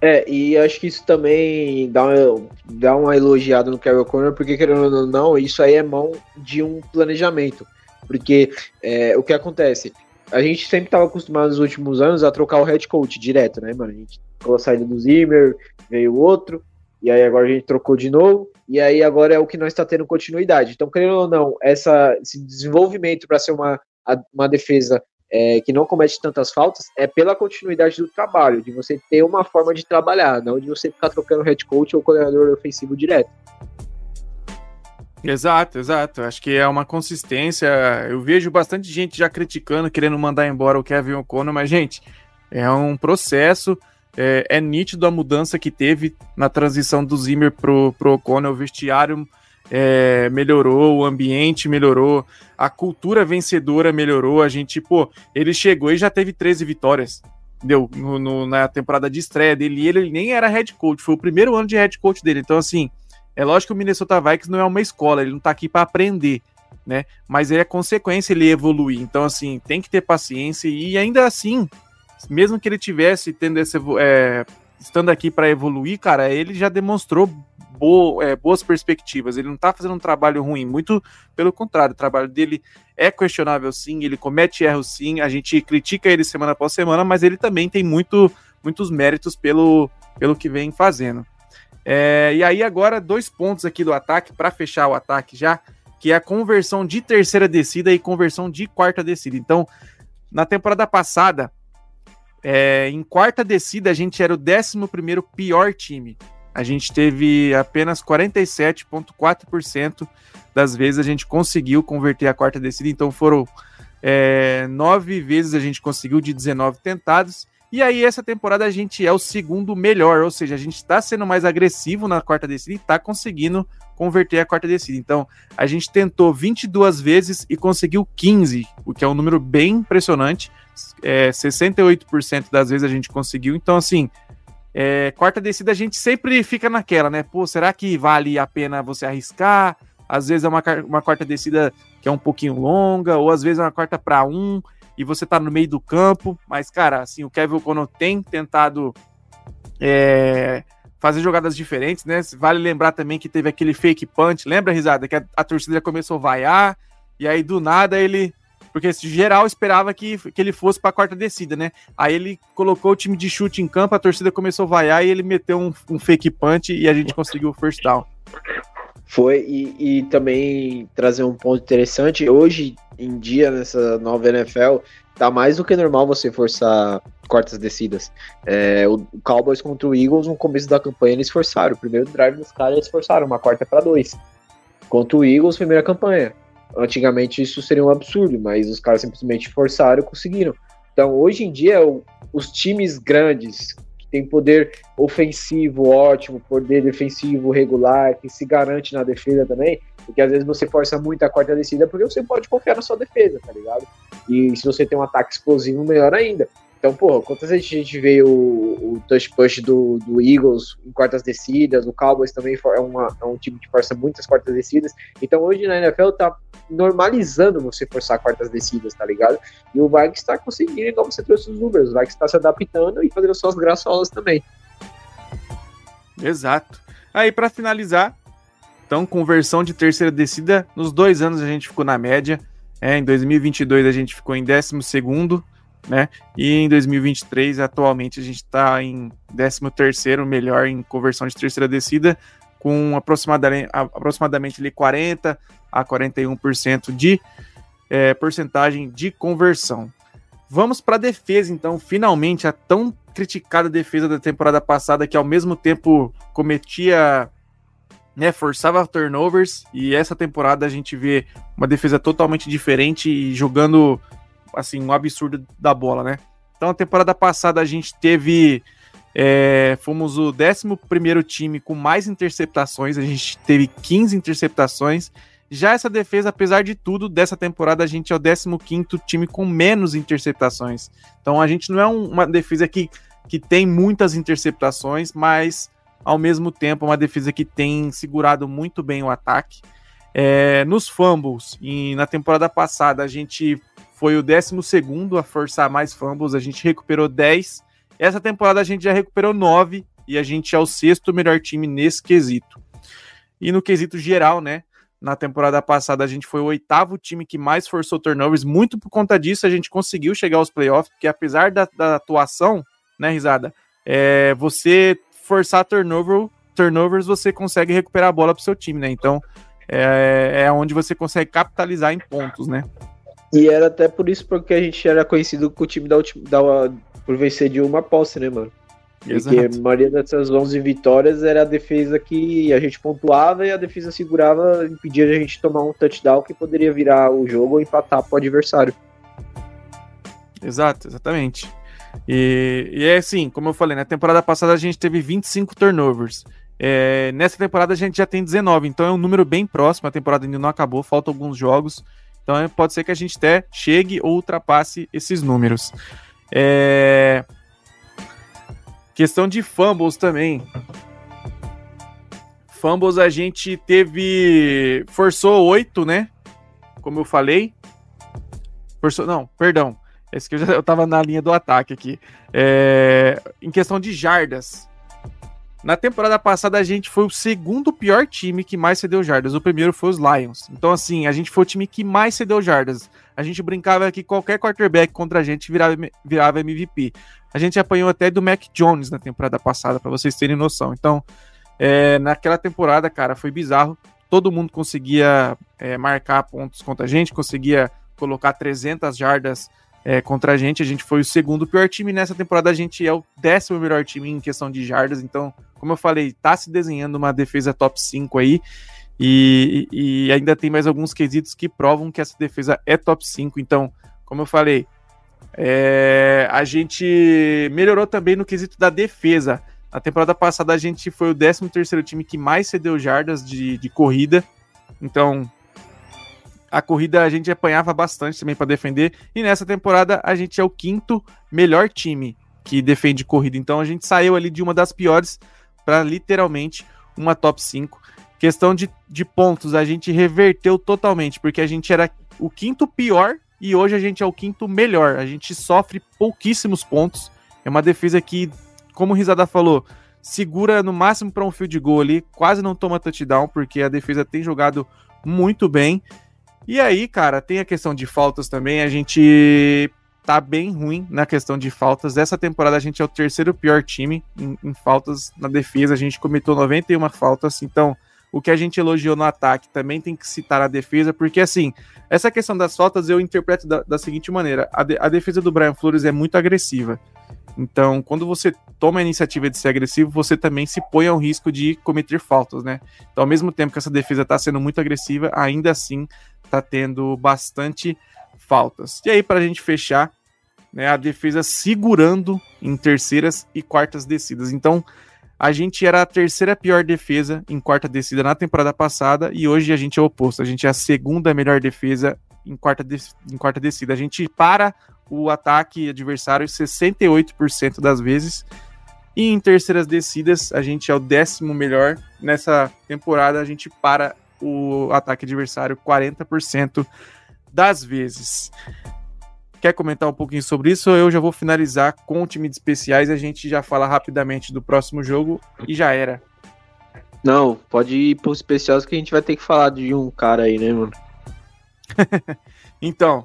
S3: É, e acho que isso também dá uma, dá uma elogiada no Carol Corner, porque querendo ou não, isso aí é mão de um planejamento. Porque é, o que acontece? A gente sempre estava acostumado nos últimos anos a trocar o head coach direto, né, mano? A gente trocou a saída do Zimmer, veio outro, e aí agora a gente trocou de novo, e aí agora é o que nós está tendo continuidade. Então, querendo ou não, essa, esse desenvolvimento para ser uma, uma defesa é, que não comete tantas faltas é pela continuidade do trabalho, de você ter uma forma de trabalhar, não de você ficar trocando head coach ou coordenador ofensivo direto.
S2: Exato, exato. Acho que é uma consistência. Eu vejo bastante gente já criticando, querendo mandar embora o Kevin O'Connor, mas, gente, é um processo. É, é nítido a mudança que teve na transição do Zimmer pro, pro O'Connor. O vestiário é, melhorou, o ambiente melhorou, a cultura vencedora melhorou. A gente, pô, ele chegou e já teve 13 vitórias. Deu no, no, na temporada de estreia dele, ele, ele nem era head coach, foi o primeiro ano de head coach dele. Então, assim, é lógico que o Minnesota Vikings não é uma escola, ele não tá aqui para aprender, né? Mas é consequência ele evoluir. Então, assim, tem que ter paciência e ainda assim, mesmo que ele tivesse tendo esse, é, estando aqui para evoluir, cara, ele já demonstrou bo é, boas perspectivas. Ele não tá fazendo um trabalho ruim, muito pelo contrário, o trabalho dele é questionável sim, ele comete erros sim, a gente critica ele semana após semana, mas ele também tem muito muitos méritos pelo, pelo que vem fazendo. É, e aí agora dois pontos aqui do ataque para fechar o ataque já, que é a conversão de terceira descida e conversão de quarta descida. Então, na temporada passada, é, em quarta descida a gente era o 11 primeiro pior time. A gente teve apenas 47,4% das vezes a gente conseguiu converter a quarta descida. Então foram é, nove vezes a gente conseguiu de 19 tentados e aí, essa temporada a gente é o segundo melhor, ou seja, a gente está sendo mais agressivo na quarta descida e está conseguindo converter a quarta descida. Então, a gente tentou 22 vezes e conseguiu 15, o que é um número bem impressionante. É, 68% das vezes a gente conseguiu. Então, assim, é, quarta descida a gente sempre fica naquela, né? Pô, será que vale a pena você arriscar? Às vezes é uma, uma quarta descida que é um pouquinho longa, ou às vezes é uma quarta para um e você tá no meio do campo. Mas, cara, assim, o Kevin O'Connell tem tentado é, fazer jogadas diferentes, né? Vale lembrar também que teve aquele fake punch, lembra, risada? Que a, a torcida começou a vaiar, e aí do nada ele. Porque geral esperava que, que ele fosse para a quarta descida, né? Aí ele colocou o time de chute em campo, a torcida começou a vaiar e ele meteu um, um fake punch e a gente conseguiu o first down.
S3: Foi, e, e, também trazer um ponto interessante, hoje em dia, nessa nova NFL, tá mais do que normal você forçar quartas descidas. É, o, Cowboys contra o Eagles, no começo da campanha, eles forçaram. O primeiro drive dos caras, eles forçaram uma quarta para dois. Contra o Eagles, primeira campanha. Antigamente isso seria um absurdo, mas os caras simplesmente forçaram e conseguiram. Então, hoje em dia, os times grandes tem poder ofensivo ótimo, poder defensivo regular, que se garante na defesa também, porque às vezes você força muito a quarta descida porque você pode confiar na sua defesa, tá ligado? E se você tem um ataque explosivo, melhor ainda. Então, pô, quantas vezes a gente vê o, o touch push do, do, Eagles em quartas descidas, o Cowboys também é, uma, é um time que força muitas quartas descidas. Então, hoje na NFL tá normalizando você forçar quartas descidas, tá ligado? E o Vikings está conseguindo, igual você trouxe os números, o Vikings está se adaptando e fazendo suas graçolas também.
S2: Exato. Aí, para finalizar, então, conversão de terceira descida, nos dois anos a gente ficou na média. É, em 2022 a gente ficou em 12 segundo né? E em 2023, atualmente, a gente está em 13 melhor em conversão de terceira descida, com aproximadamente, aproximadamente ali 40 a 41% de é, porcentagem de conversão. Vamos para a defesa, então, finalmente, a tão criticada defesa da temporada passada, que ao mesmo tempo cometia, né, forçava turnovers, e essa temporada a gente vê uma defesa totalmente diferente e jogando assim, um absurdo da bola, né? Então, a temporada passada a gente teve. É, fomos o 11 time com mais interceptações, a gente teve 15 interceptações. Já essa defesa, apesar de tudo, dessa temporada a gente é o 15 time com menos interceptações. Então a gente não é um, uma defesa que, que tem muitas interceptações, mas ao mesmo tempo é uma defesa que tem segurado muito bem o ataque. É, nos fumbles, e na temporada passada a gente foi o 12 a forçar mais fumbles, a gente recuperou 10. Essa temporada a gente já recuperou 9 e a gente é o sexto melhor time nesse quesito. E no quesito geral, né? Na temporada passada a gente foi o oitavo time que mais forçou turnovers. Muito por conta disso a gente conseguiu chegar aos playoffs, porque apesar da, da atuação, né, risada, é, você forçar turnover, turnovers, você consegue recuperar a bola para seu time, né? Então é, é onde você consegue capitalizar em pontos, né?
S3: E era até por isso porque a gente era conhecido com o time da, última, da por vencer de uma posse, né, mano? Exato. Porque a maioria dessas 11 vitórias era a defesa que a gente pontuava e a defesa segurava, impedia a gente tomar um touchdown que poderia virar o jogo ou empatar pro adversário.
S2: Exato, exatamente. E, e é assim, como eu falei, na temporada passada a gente teve 25 turnovers. É, nessa temporada a gente já tem 19, então é um número bem próximo. A temporada ainda não acabou, faltam alguns jogos. Então é, pode ser que a gente até chegue ou ultrapasse esses números. É... Questão de fumbles também. Fumbles a gente teve. Forçou oito, né? Como eu falei. Forçou. Não, perdão. Esse que eu já eu tava na linha do ataque aqui. É... Em questão de jardas. Na temporada passada, a gente foi o segundo pior time que mais cedeu jardas. O primeiro foi os Lions. Então, assim, a gente foi o time que mais cedeu jardas. A gente brincava que qualquer quarterback contra a gente virava, virava MVP. A gente apanhou até do Mac Jones na temporada passada, para vocês terem noção. Então, é, naquela temporada, cara, foi bizarro. Todo mundo conseguia é, marcar pontos contra a gente, conseguia colocar 300 jardas é, contra a gente. A gente foi o segundo pior time nessa temporada. A gente é o décimo melhor time em questão de jardas. Então, como eu falei, tá se desenhando uma defesa top 5 aí. E, e, ainda tem mais alguns quesitos que provam que essa defesa é top 5. Então, como eu falei, é, a gente melhorou também no quesito da defesa. Na temporada passada, a gente foi o 13 terceiro time que mais cedeu jardas de, de corrida. Então, a corrida a gente apanhava bastante também para defender. E nessa temporada a gente é o quinto melhor time que defende corrida. Então a gente saiu ali de uma das piores para literalmente uma top 5. Questão de, de pontos, a gente reverteu totalmente, porque a gente era o quinto pior e hoje a gente é o quinto melhor. A gente sofre pouquíssimos pontos. É uma defesa que, como o Risada falou, segura no máximo para um field goal ali, quase não toma touchdown, porque a defesa tem jogado muito bem. E aí, cara, tem a questão de faltas também. A gente tá bem ruim na questão de faltas. Essa temporada a gente é o terceiro pior time em, em, faltas na defesa. A gente cometeu 91 faltas. Então, o que a gente elogiou no ataque também tem que citar a defesa, porque assim, essa questão das faltas eu interpreto da, da seguinte maneira: a, de, a defesa do Brian Flores é muito agressiva. Então, quando você toma a iniciativa de ser agressivo, você também se põe ao risco de cometer faltas, né? Então, ao mesmo tempo que essa defesa está sendo muito agressiva, ainda assim tá tendo bastante faltas. E aí, para a gente fechar, né, a defesa segurando em terceiras e quartas descidas. Então, a gente era a terceira pior defesa em quarta descida na temporada passada e hoje a gente é o oposto. A gente é a segunda melhor defesa em quarta, de, em quarta descida. A gente para o ataque adversário 68% das vezes. E em terceiras descidas, a gente é o décimo melhor. Nessa temporada, a gente para o ataque adversário 40% das vezes. Quer comentar um pouquinho sobre isso? Eu já vou finalizar com o time de especiais. A gente já fala rapidamente do próximo jogo e já era.
S3: Não, pode ir para os especiais que a gente vai ter que falar de um cara aí, né, mano? (laughs)
S2: então,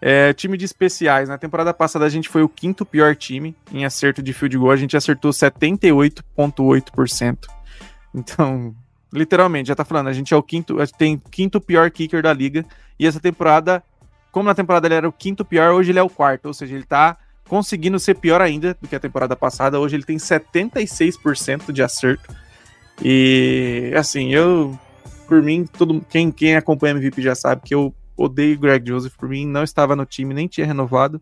S2: é, time de especiais. Na temporada passada a gente foi o quinto pior time em acerto de field goal. A gente acertou 78,8%. Então, Literalmente, já tá falando, a gente é o quinto, tem quinto pior kicker da liga. E essa temporada, como na temporada ele era o quinto pior, hoje ele é o quarto. Ou seja, ele tá conseguindo ser pior ainda do que a temporada passada. Hoje ele tem 76% de acerto. E assim, eu por mim, todo quem quem acompanha MVP já sabe que eu odeio Greg Joseph, por mim não estava no time, nem tinha renovado,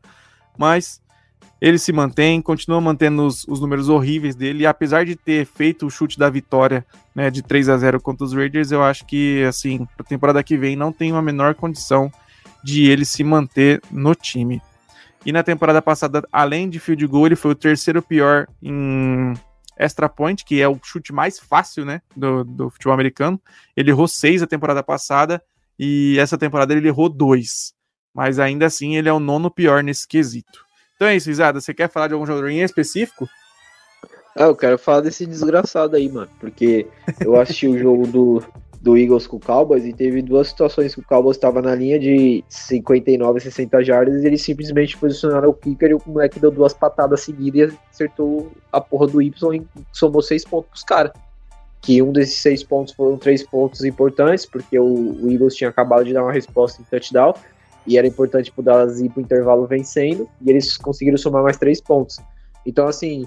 S2: mas ele se mantém, continua mantendo os, os, números horríveis dele, e apesar de ter feito o chute da vitória né, de 3 a 0 contra os Raiders, eu acho que, assim, para a temporada que vem não tem uma menor condição de ele se manter no time. E na temporada passada, além de field goal, ele foi o terceiro pior em extra point, que é o chute mais fácil, né, do, do futebol americano. Ele errou seis a temporada passada, e essa temporada ele errou dois. Mas ainda assim, ele é o nono pior nesse quesito. Então é isso, Isada. Você quer falar de algum jogador em específico?
S3: Ah, eu quero falar desse desgraçado aí, mano. Porque eu assisti o jogo do, do Eagles com o Cowboys e teve duas situações que o Cowboys estava na linha de 59, 60 jardas e eles simplesmente posicionaram o kicker e o moleque deu duas patadas seguidas e acertou a porra do Y e somou seis pontos pros caras. Que um desses seis pontos foram três pontos importantes, porque o, o Eagles tinha acabado de dar uma resposta em touchdown e era importante pro Dallas ir pro intervalo vencendo, e eles conseguiram somar mais três pontos. Então, assim,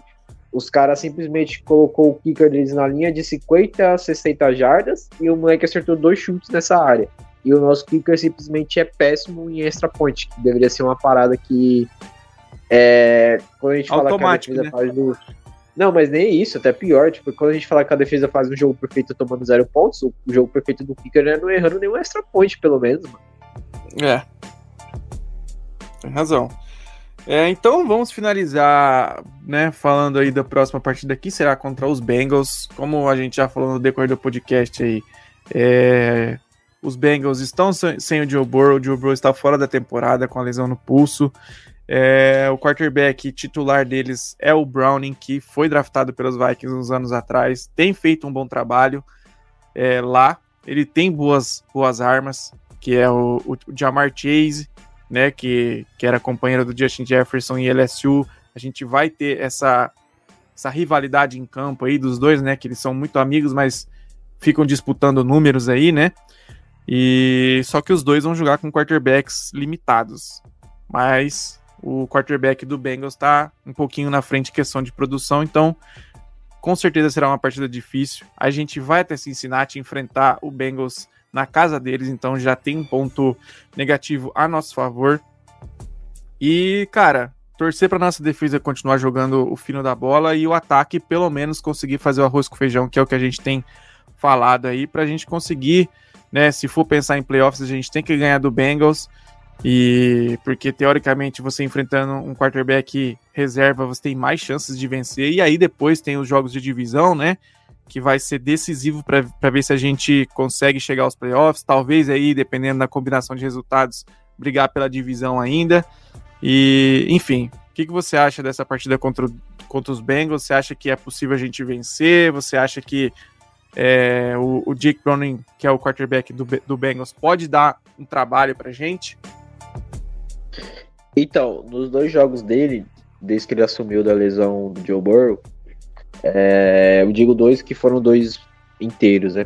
S3: os caras simplesmente colocou o kicker deles na linha de 50 a 60 jardas, e o moleque acertou dois chutes nessa área. E o nosso kicker simplesmente é péssimo em extra point, que deveria ser uma parada que. É, quando a gente fala que a defesa né? faz do. Não, mas nem isso, até pior. Tipo, quando a gente fala que a defesa faz um jogo perfeito tomando zero pontos, o jogo perfeito do kicker é não errando nenhum extra point, pelo menos, mano.
S2: É. Tem razão. É, então vamos finalizar, né, falando aí da próxima partida que será contra os Bengals. Como a gente já falou no decorrer do podcast aí, é, os Bengals estão sem o Joe Burrow, o Joe Burrow está fora da temporada com a lesão no pulso. É, o quarterback titular deles é o Browning, que foi draftado pelos Vikings uns anos atrás, tem feito um bom trabalho é, lá. Ele tem boas, boas armas, que é o, o, Jamar Chase, né, que, que era companheiro do Justin Jefferson e LSU. A gente vai ter essa, essa rivalidade em campo aí dos dois, né, que eles são muito amigos, mas ficam disputando números aí, né? E só que os dois vão jogar com quarterbacks limitados. Mas o quarterback do Bengals está um pouquinho na frente em questão de produção, então com certeza será uma partida difícil. A gente vai até Cincinnati enfrentar o Bengals na casa deles, então já tem um ponto negativo a nosso favor. E, cara, torcer para nossa defesa continuar jogando o fino da bola e o ataque pelo menos conseguir fazer o arroz com feijão, que é o que a gente tem falado aí, para a gente conseguir, né, se for pensar em playoffs, a gente tem que ganhar do Bengals e porque teoricamente você enfrentando um quarterback reserva, você tem mais chances de vencer. E aí depois tem os jogos de divisão, né? Que vai ser decisivo para ver se a gente consegue chegar aos playoffs. Talvez aí, dependendo da combinação de resultados, brigar pela divisão ainda. E, enfim, o que, que você acha dessa partida contra, contra os Bengals? Você acha que é possível a gente vencer? Você acha que é, o, o Jake Browning, que é o quarterback do, do Bengals, pode dar um trabalho para gente?
S3: Então, nos dois jogos dele, desde que ele assumiu da lesão do Joe Burrow, é, eu digo dois que foram dois inteiros, né?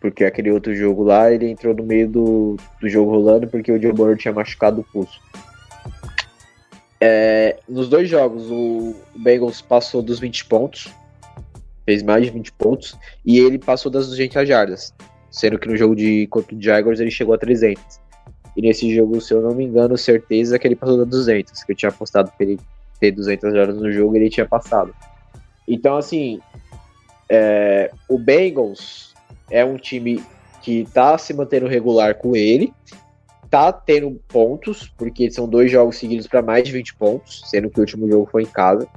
S3: Porque aquele outro jogo lá, ele entrou no meio do, do jogo rolando porque o Joe Burrow tinha machucado o pulso. É, nos dois jogos, o Bengals passou dos 20 pontos, fez mais de 20 pontos, e ele passou das 200 jardas, sendo que no jogo de contra o Jaguars ele chegou a 300. E nesse jogo, se eu não me engano, certeza que ele passou da 200, que eu tinha apostado pra ele ter 200 jardas no jogo, ele tinha passado. Então, assim, é, o Bengals é um time que tá se mantendo regular com ele, tá tendo pontos, porque são dois jogos seguidos para mais de 20 pontos, sendo que o último jogo foi em casa.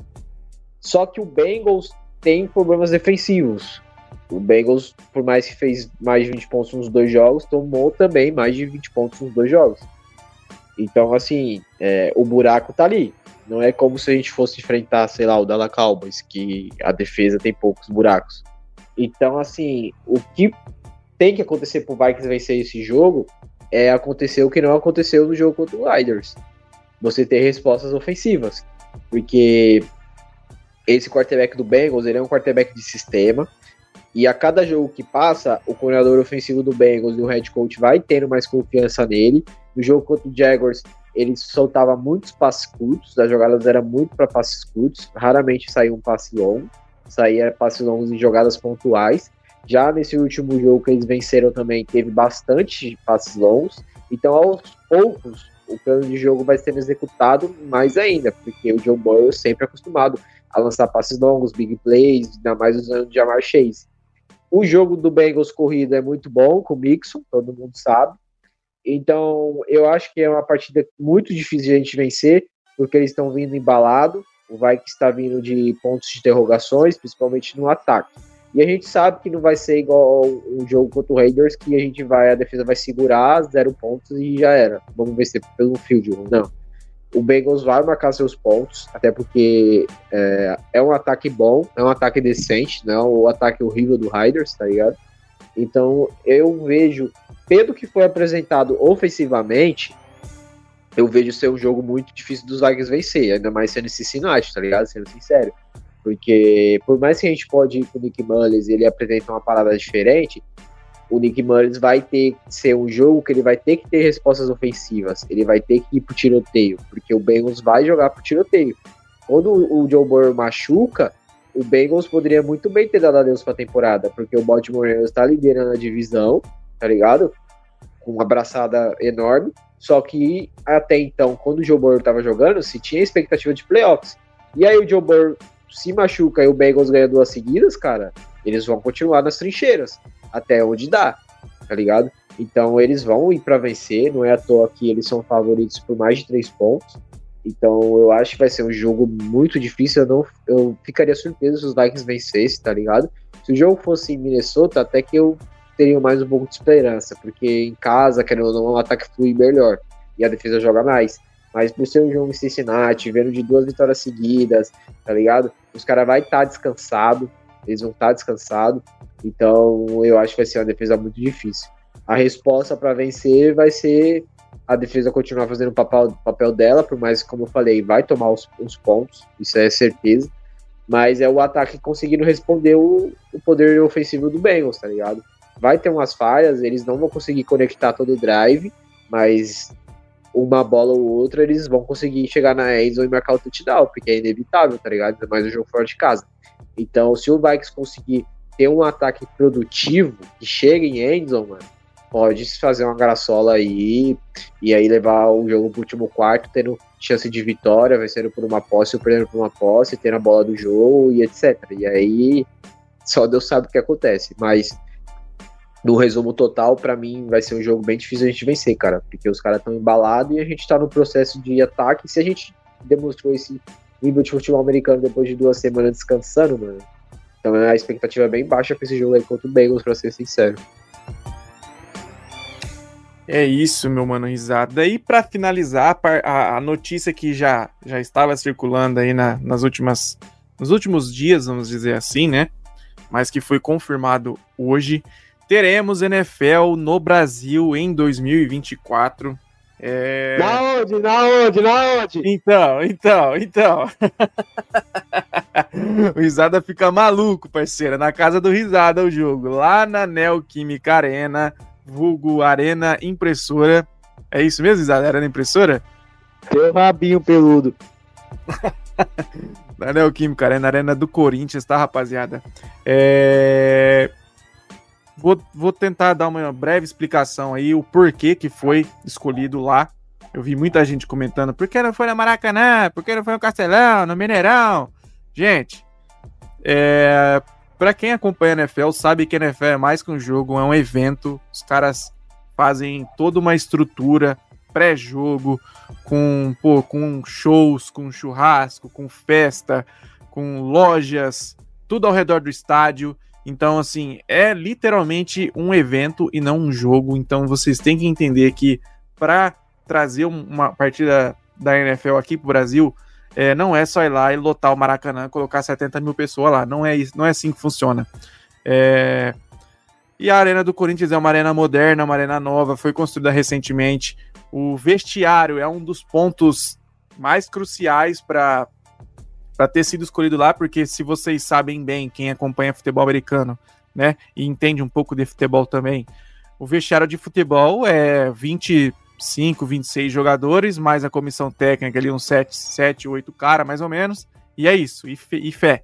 S3: Só que o Bengals tem problemas defensivos. O Bengals, por mais que fez mais de 20 pontos nos dois jogos, tomou também mais de 20 pontos nos dois jogos. Então, assim, é, o buraco tá ali. Não é como se a gente fosse enfrentar, sei lá, o Dallas Cowboys, que a defesa tem poucos buracos. Então, assim, o que tem que acontecer pro Vikings vencer esse jogo é acontecer o que não aconteceu no jogo contra o Riders. Você ter respostas ofensivas. Porque esse quarterback do Bengals, ele é um quarterback de sistema. E a cada jogo que passa, o coordenador ofensivo do Bengals e o head coach vai tendo mais confiança nele. No jogo contra o Jaguars, ele soltava muitos passes curtos, as jogadas eram muito para passes curtos, raramente saía um passe longo, saía passes longos em jogadas pontuais. Já nesse último jogo que eles venceram também, teve bastante passes longos. Então, aos poucos, o plano de jogo vai sendo executado mais ainda, porque o Joe Burrow é sempre acostumado a lançar passes longos, big plays, ainda mais usando o Jamar Chase. O jogo do Bengals corrida é muito bom com o Mixon, todo mundo sabe. Então, eu acho que é uma partida muito difícil de a gente vencer, porque eles estão vindo embalado. O Vikings está vindo de pontos de interrogações, principalmente no ataque. E a gente sabe que não vai ser igual o jogo contra o Raiders, que a gente vai, a defesa vai segurar zero pontos e já era. Vamos vencer pelo field goal. Não o Bengals vai marcar seus pontos, até porque é, é, um ataque bom, é um ataque decente, não é o ataque horrível do Riders, tá ligado? Então eu vejo, pelo que foi apresentado ofensivamente, eu vejo ser um jogo muito difícil dos Vikings vencer, ainda mais sendo Cincinnati, tá ligado? Sendo sincero. Porque por mais que a gente pode ir com o Nick Mullins ele apresenta uma parada diferente, o Nick Mullins vai ter que ser um jogo que ele vai ter que ter respostas ofensivas. Ele vai ter que ir pro tiroteio, porque o Bengals vai jogar pro tiroteio. Quando o Joe Burrow machuca, o Bengals poderia muito bem ter dado adeus pra temporada, porque o Baltimore está liderando a divisão, tá ligado? Com uma abraçada enorme. Só que até então, quando o Joe Burrow tava jogando, se tinha expectativa de playoffs. E aí o Joe Burrow se machuca e o Bengals ganha duas seguidas, cara, eles vão continuar nas trincheiras até onde dá, tá ligado? Então eles vão ir para vencer, não é à toa que eles são favoritos por mais de três pontos. Então eu acho que vai ser um jogo muito difícil. Eu, não, eu ficaria surpreso se os Vikings vencessem, tá ligado? Se o jogo fosse em Minnesota, até que eu teria mais um pouco de esperança, porque em casa, querendo ou não, o ataque flui melhor e a defesa joga mais. Mas por ser um jogo em Cincinnati, vendo de duas vitórias seguidas, tá ligado? Os caras vão estar tá descansados, eles vão estar tá descansados. Então eu acho que vai ser uma defesa muito difícil. A resposta para vencer vai ser a defesa continuar fazendo o papel, papel dela, por mais como eu falei, vai tomar os, os pontos, isso é certeza. Mas é o ataque conseguindo responder o, o poder ofensivo do Bengals, tá ligado? Vai ter umas falhas, eles não vão conseguir conectar todo o drive, mas uma bola ou outra eles vão conseguir chegar na endzone e marcar o touchdown, porque é inevitável, tá ligado? Ainda mais o jogo fora de casa. Então, se o Vikings conseguir ter um ataque produtivo que chegue em endzone, mano, pode fazer uma graçola aí e aí levar o jogo pro último quarto, tendo chance de vitória, vencendo por uma posse ou perdendo por uma posse, tendo a bola do jogo e etc. E aí só Deus sabe o que acontece. Mas no resumo total, para mim vai ser um jogo bem difícil a gente vencer, cara, porque os caras estão embalados e a gente tá no processo de ataque. Se a gente demonstrou esse nível de futebol americano depois de duas semanas descansando, mano. Então a expectativa é bem baixa pra esse jogo aí contra o Bengals, pra ser sincero.
S2: É isso, meu mano, risada. E para finalizar, a, a, notícia que já, já estava circulando aí na, nas últimas, nos últimos dias, vamos dizer assim, né? Mas que foi confirmado hoje. Teremos NFL no Brasil em 2024.
S3: É... Na onde? Na onde? Na onde?
S2: Então, então, então. (laughs) o Risada fica maluco, parceira. Na casa do Risada o jogo. Lá na Neoquímica Arena vulgo Arena Impressora. É isso mesmo, Isada? Arena Impressora?
S3: Teu rabinho peludo. (laughs)
S2: da Neoquímica Arena, Arena do Corinthians, tá, rapaziada? É... Vou, vou tentar dar uma breve explicação aí, o porquê que foi escolhido lá. Eu vi muita gente comentando, por que não foi na Maracanã? Por que não foi no Castelão, no Mineirão? Gente, é, para quem acompanha a NFL, sabe que a NFL é mais que um jogo, é um evento. Os caras fazem toda uma estrutura pré-jogo com, pô, com shows, com churrasco, com festa, com lojas, tudo ao redor do estádio. Então, assim, é literalmente um evento e não um jogo. Então, vocês têm que entender que para trazer uma partida da NFL aqui para o Brasil, é, não é só ir lá e lotar o Maracanã, colocar 70 mil pessoas lá. Não é, isso, não é assim que funciona. É... E a Arena do Corinthians é uma arena moderna, uma arena nova, foi construída recentemente. O vestiário é um dos pontos mais cruciais para ter sido escolhido lá, porque se vocês sabem bem, quem acompanha futebol americano, né, e entende um pouco de futebol também, o vestiário de futebol é 20 25, 26 jogadores, mais a comissão técnica ali, uns 7, 7 8 caras, mais ou menos. E é isso, e, e fé.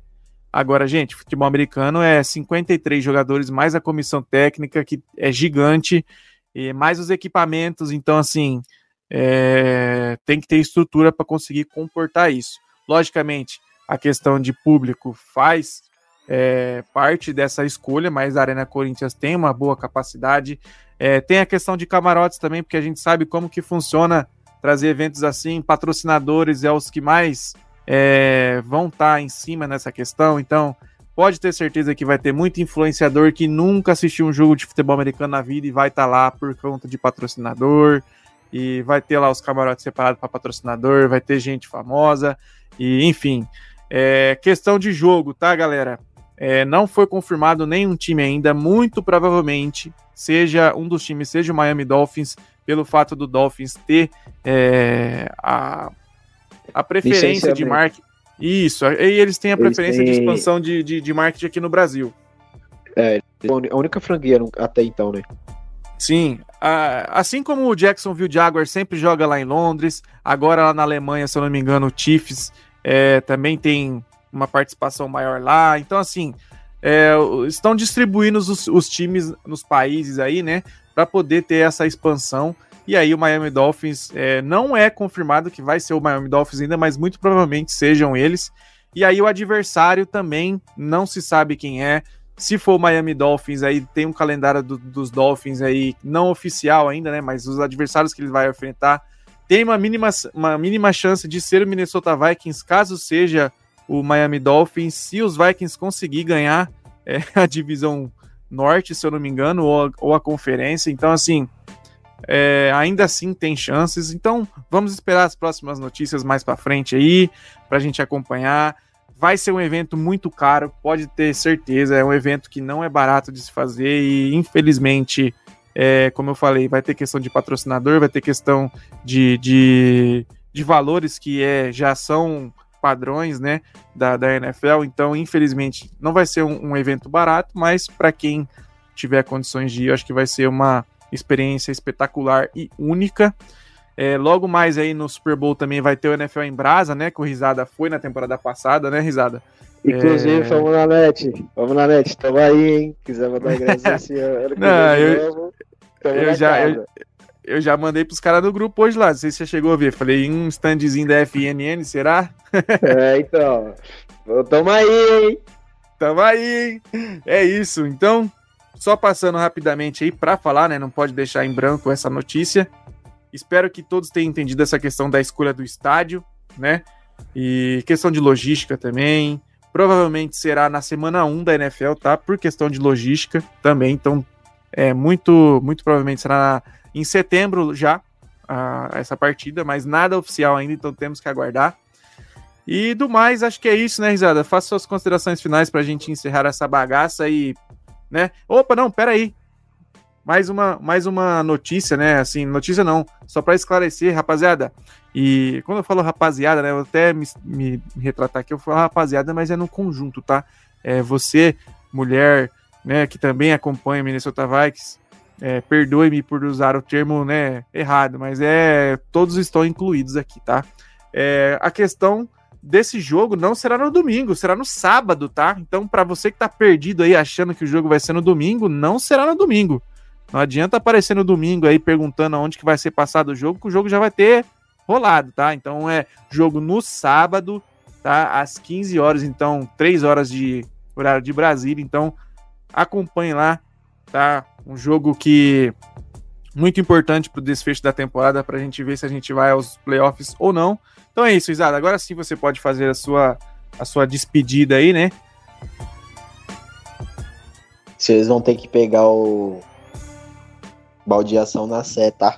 S2: Agora, gente, futebol americano é 53 jogadores, mais a comissão técnica, que é gigante, e mais os equipamentos, então, assim, é, tem que ter estrutura para conseguir comportar isso. Logicamente, a questão de público faz é, parte dessa escolha, mas a Arena Corinthians tem uma boa capacidade. É, tem a questão de camarotes também, porque a gente sabe como que funciona trazer eventos assim, patrocinadores é os que mais é, vão estar tá em cima nessa questão, então pode ter certeza que vai ter muito influenciador que nunca assistiu um jogo de futebol americano na vida e vai estar tá lá por conta de patrocinador, e vai ter lá os camarotes separados para patrocinador, vai ter gente famosa, e enfim. É, questão de jogo, tá, galera? É, não foi confirmado nenhum time ainda, muito provavelmente seja um dos times, seja o Miami Dolphins, pelo fato do Dolphins ter é, a, a preferência de marketing. Isso, e eles têm a preferência têm... de expansão de, de, de marketing aqui no Brasil.
S3: É, a única franquia até então, né?
S2: Sim, assim como o Jacksonville Jaguars sempre joga lá em Londres, agora lá na Alemanha, se eu não me engano, o Chiefs é, também tem uma participação maior lá. Então, assim, é, estão distribuindo os, os, times nos países aí, né, para poder ter essa expansão. E aí o Miami Dolphins é, não é confirmado que vai ser o Miami Dolphins ainda, mas muito provavelmente sejam eles. E aí o adversário também não se sabe quem é. Se for o Miami Dolphins, aí tem um calendário do, dos Dolphins aí não oficial ainda, né? Mas os adversários que ele vai enfrentar tem uma mínima, uma mínima chance de ser o Minnesota Vikings, caso seja o Miami Dolphins, se os Vikings conseguir ganhar é, (laughs) a divisão norte, se eu não me engano, ou a, ou a conferência. Então, assim, é, ainda assim tem chances. Então vamos esperar as próximas notícias mais para frente aí, para a gente acompanhar. Vai ser um evento muito caro, pode ter certeza. É um evento que não é barato de se fazer e infelizmente, é, como eu falei, vai ter questão de patrocinador, vai ter questão de, de, de valores que é, já são padrões né, da, da NFL. Então, infelizmente, não vai ser um, um evento barato, mas para quem tiver condições de ir, eu acho que vai ser uma experiência espetacular e única. É, logo mais aí no Super Bowl também vai ter o NFL em Brasa, né? Que o Risada foi na temporada passada, né, Risada?
S3: Inclusive, é... vamos na net. Vamos na net. Tamo aí, hein? Quiser mandar ingresso (laughs) esse ano.
S2: Não, eu, eu já, eu, eu, já mandei pros caras do grupo hoje lá. Não sei se você chegou a ver. Falei, um standzinho da FNN, será? (laughs)
S3: É, então. Tamo aí, hein?
S2: Tamo aí, hein? É isso. Então, só passando rapidamente aí para falar, né? Não pode deixar em branco essa notícia. Espero que todos tenham entendido essa questão da escolha do estádio, né? E questão de logística também. Provavelmente será na semana 1 da NFL, tá? Por questão de logística também. Então, é muito, muito provavelmente será em setembro já a, essa partida, mas nada oficial ainda, então temos que aguardar. E do mais, acho que é isso, né, Risada? Faça suas considerações finais para a gente encerrar essa bagaça e né? Opa, não, peraí. Mais uma, mais uma notícia, né? Assim, notícia não, só para esclarecer, rapaziada. E quando eu falo rapaziada, né? Eu até me, me, retratar aqui, eu falo rapaziada, mas é no conjunto, tá? É você, mulher, né, que também acompanha Minnesota Vikings, é, perdoe-me por usar o termo né, errado, mas é todos estão incluídos aqui, tá? É, a questão desse jogo não será no domingo, será no sábado, tá? Então, para você que tá perdido aí achando que o jogo vai ser no domingo, não será no domingo. Não adianta aparecer no domingo aí perguntando aonde que vai ser passado o jogo, que o jogo já vai ter rolado, tá? Então é jogo no sábado, tá? Às 15 horas, então 3 horas de horário de Brasília, então acompanhe lá, tá? Um jogo que muito importante para o desfecho da temporada para a gente ver se a gente vai aos playoffs ou não. Então é isso, Isada. Agora sim você pode fazer a sua, a sua despedida aí, né?
S3: Vocês vão ter que pegar o baldeação na Sé, tá?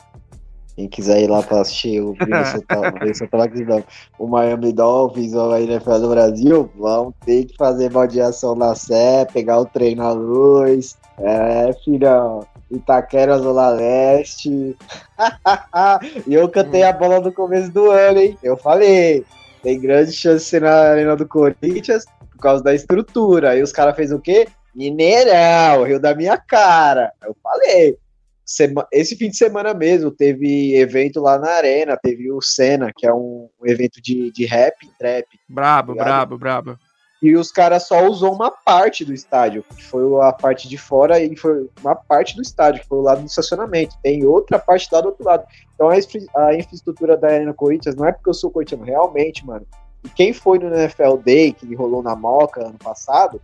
S3: Quem quiser ir lá para assistir o (laughs) o Miami Dolphins ou a NFL do Brasil, vão ter que fazer baldeação na Sé, pegar o trem na luz. É, filhão. Itaquera, Zona Leste. (laughs) e eu cantei a bola no começo do ano, hein? Eu falei, tem grande chance de ser na Arena do Corinthians por causa da estrutura. Aí os caras fez o quê? Mineirão, Rio da minha cara. Eu falei. Esse fim de semana mesmo teve evento lá na Arena, teve o Senna, que é um, um evento de, de rap, trap.
S2: Brabo, tá brabo, brabo
S3: e os caras só usou uma parte do estádio, que foi a parte de fora e foi uma parte do estádio, que foi o lado do estacionamento. Tem outra parte lá do outro lado. Então a, a infraestrutura da Arena Corinthians não é porque eu sou corintiano, realmente, mano. E quem foi no NFL Day, que rolou na Moca ano passado,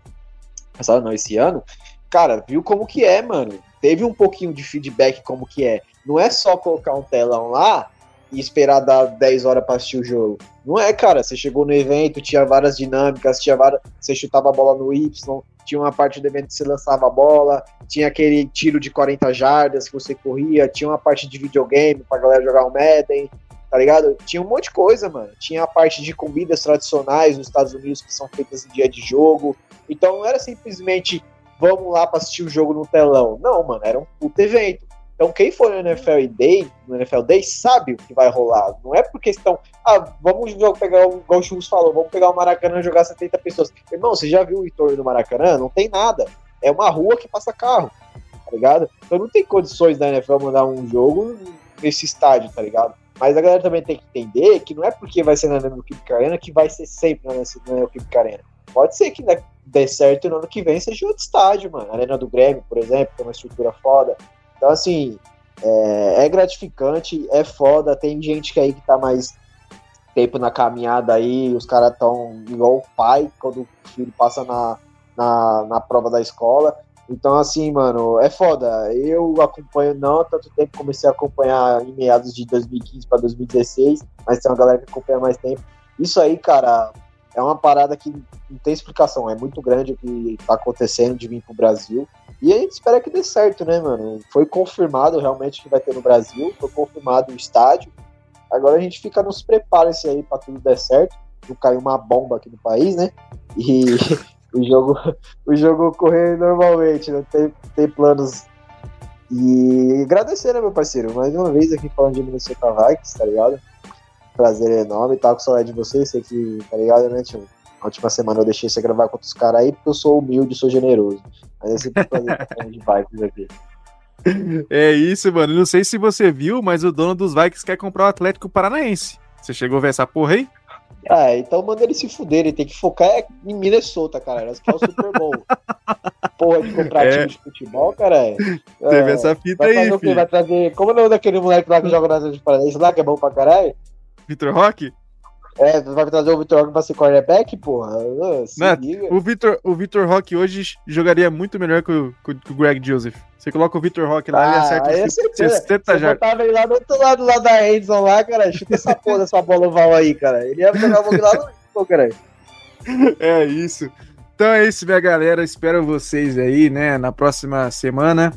S3: passado não, esse ano, cara, viu como que é, mano. Teve um pouquinho de feedback como que é. Não é só colocar um telão lá e esperar dar 10 horas para assistir o jogo. Não é, cara. Você chegou no evento, tinha várias dinâmicas, tinha várias. Você chutava a bola no Y, tinha uma parte do evento que você lançava a bola, tinha aquele tiro de 40 jardas que você corria, tinha uma parte de videogame pra galera jogar o Madden, tá ligado? Tinha um monte de coisa, mano. Tinha a parte de comidas tradicionais nos Estados Unidos que são feitas em dia de jogo. Então não era simplesmente vamos lá pra assistir o jogo no telão. Não, mano, era um puto evento. Então, quem for no NFL Day, no NFL Day, sabe o que vai rolar. Não é porque estão, ah, vamos pegar, o, o falou, vamos pegar o Maracanã e jogar 70 pessoas. Irmão, você já viu o entorno do Maracanã? Não tem nada. É uma rua que passa carro, tá ligado? Então não tem condições da NFL mandar um jogo nesse estádio, tá ligado? Mas a galera também tem que entender que não é porque vai ser na Neoquímica Arena que vai ser sempre na Neoquímica Arena. Pode ser que dê certo e no ano que vem seja outro estádio, mano. A Arena do Grêmio, por exemplo, tem uma estrutura foda. Então, assim, é, é, gratificante, é foda. Tem gente que aí que tá mais tempo na caminhada aí, os caras tão igual o pai quando o filho passa na, na, na prova da escola. Então, assim, mano, é foda. Eu acompanho não há tanto tempo, comecei a acompanhar em meados de 2015 para 2016, mas tem uma galera que acompanha mais tempo. Isso aí, cara, é uma parada que não tem explicação. É muito grande o que tá acontecendo de vir pro Brasil. E a gente espera que dê certo, né, mano? Foi confirmado realmente que vai ter no Brasil, foi confirmado o estádio. Agora a gente fica nos preparos aí para tudo dar certo. Não cair uma bomba aqui no país, né? E (laughs) o jogo, o jogo correr normalmente, não né? tem, tem planos. E agradecer, né, meu parceiro? Mais uma vez aqui falando de Minnesota Vikings, tá ligado? Prazer enorme, tá com saudade de vocês, sei que, tá ligado, né, tio? Na última semana eu deixei você gravar com outros caras aí porque eu sou humilde sou generoso. Mas é sempre prazer (laughs) de Vikings aqui.
S2: É isso, mano. Não sei se você viu, mas o dono dos Vikings quer comprar o Atlético Paranaense. Você chegou a ver essa porra aí?
S3: Ah, então manda ele se fuder, ele tem que focar em Minnesota, cara. Que é o Super Bowl. (laughs) Porra de comprar é. time de futebol, cara. É.
S2: Teve essa fita
S3: vai
S2: aí,
S3: filho. Vai trazer... Como é o nome daquele moleque lá que joga na de Paranaense lá, que é bom pra caralho?
S2: Vitor Roque?
S3: É, vai trazer o Vitor Roque pra ser quarterback, porra?
S2: Não, o Vitor, o Vitor Roque hoje jogaria muito melhor que o, que o Greg Joseph. Você coloca o Vitor Roque lá, ah, ele acerta
S3: os 60 já. Você ele lá do outro lado lá da Edson lá, cara, chuta essa (laughs) porra dessa bola oval aí, cara. Ele ia jogar o bagulho lá no cara. (laughs)
S2: É isso. Então é isso, minha galera. Espero vocês aí, né, na próxima semana.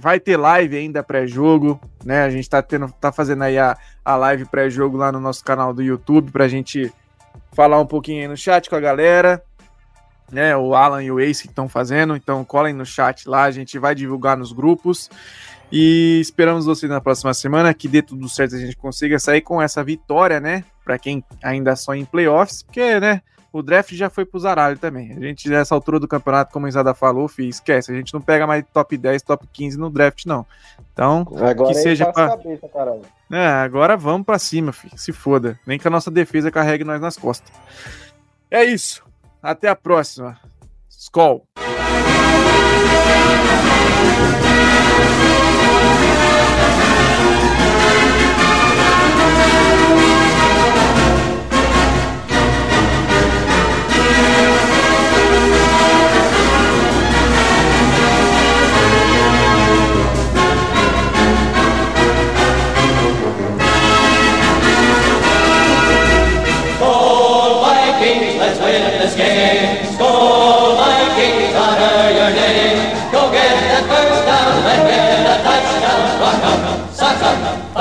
S2: Vai ter live ainda pré-jogo, né? A gente tá, tendo, tá fazendo aí a, a live pré-jogo lá no nosso canal do YouTube pra gente falar um pouquinho aí no chat com a galera. Né, o Alan e o Ace que estão fazendo, então colhem no chat lá, a gente vai divulgar nos grupos. E esperamos vocês na próxima semana que dê tudo certo, a gente consiga sair com essa vitória, né? Para quem ainda só em playoffs, porque, né? O draft já foi pro zaralho também. A gente, nessa altura do campeonato, como a Isada falou, esquece. A gente não pega mais top 10, top 15 no draft, não. Então, agora que seja pra... cabeça, é, agora vamos pra cima. Se foda. Nem que a nossa defesa carregue nós nas costas. É isso. Até a próxima. Skol.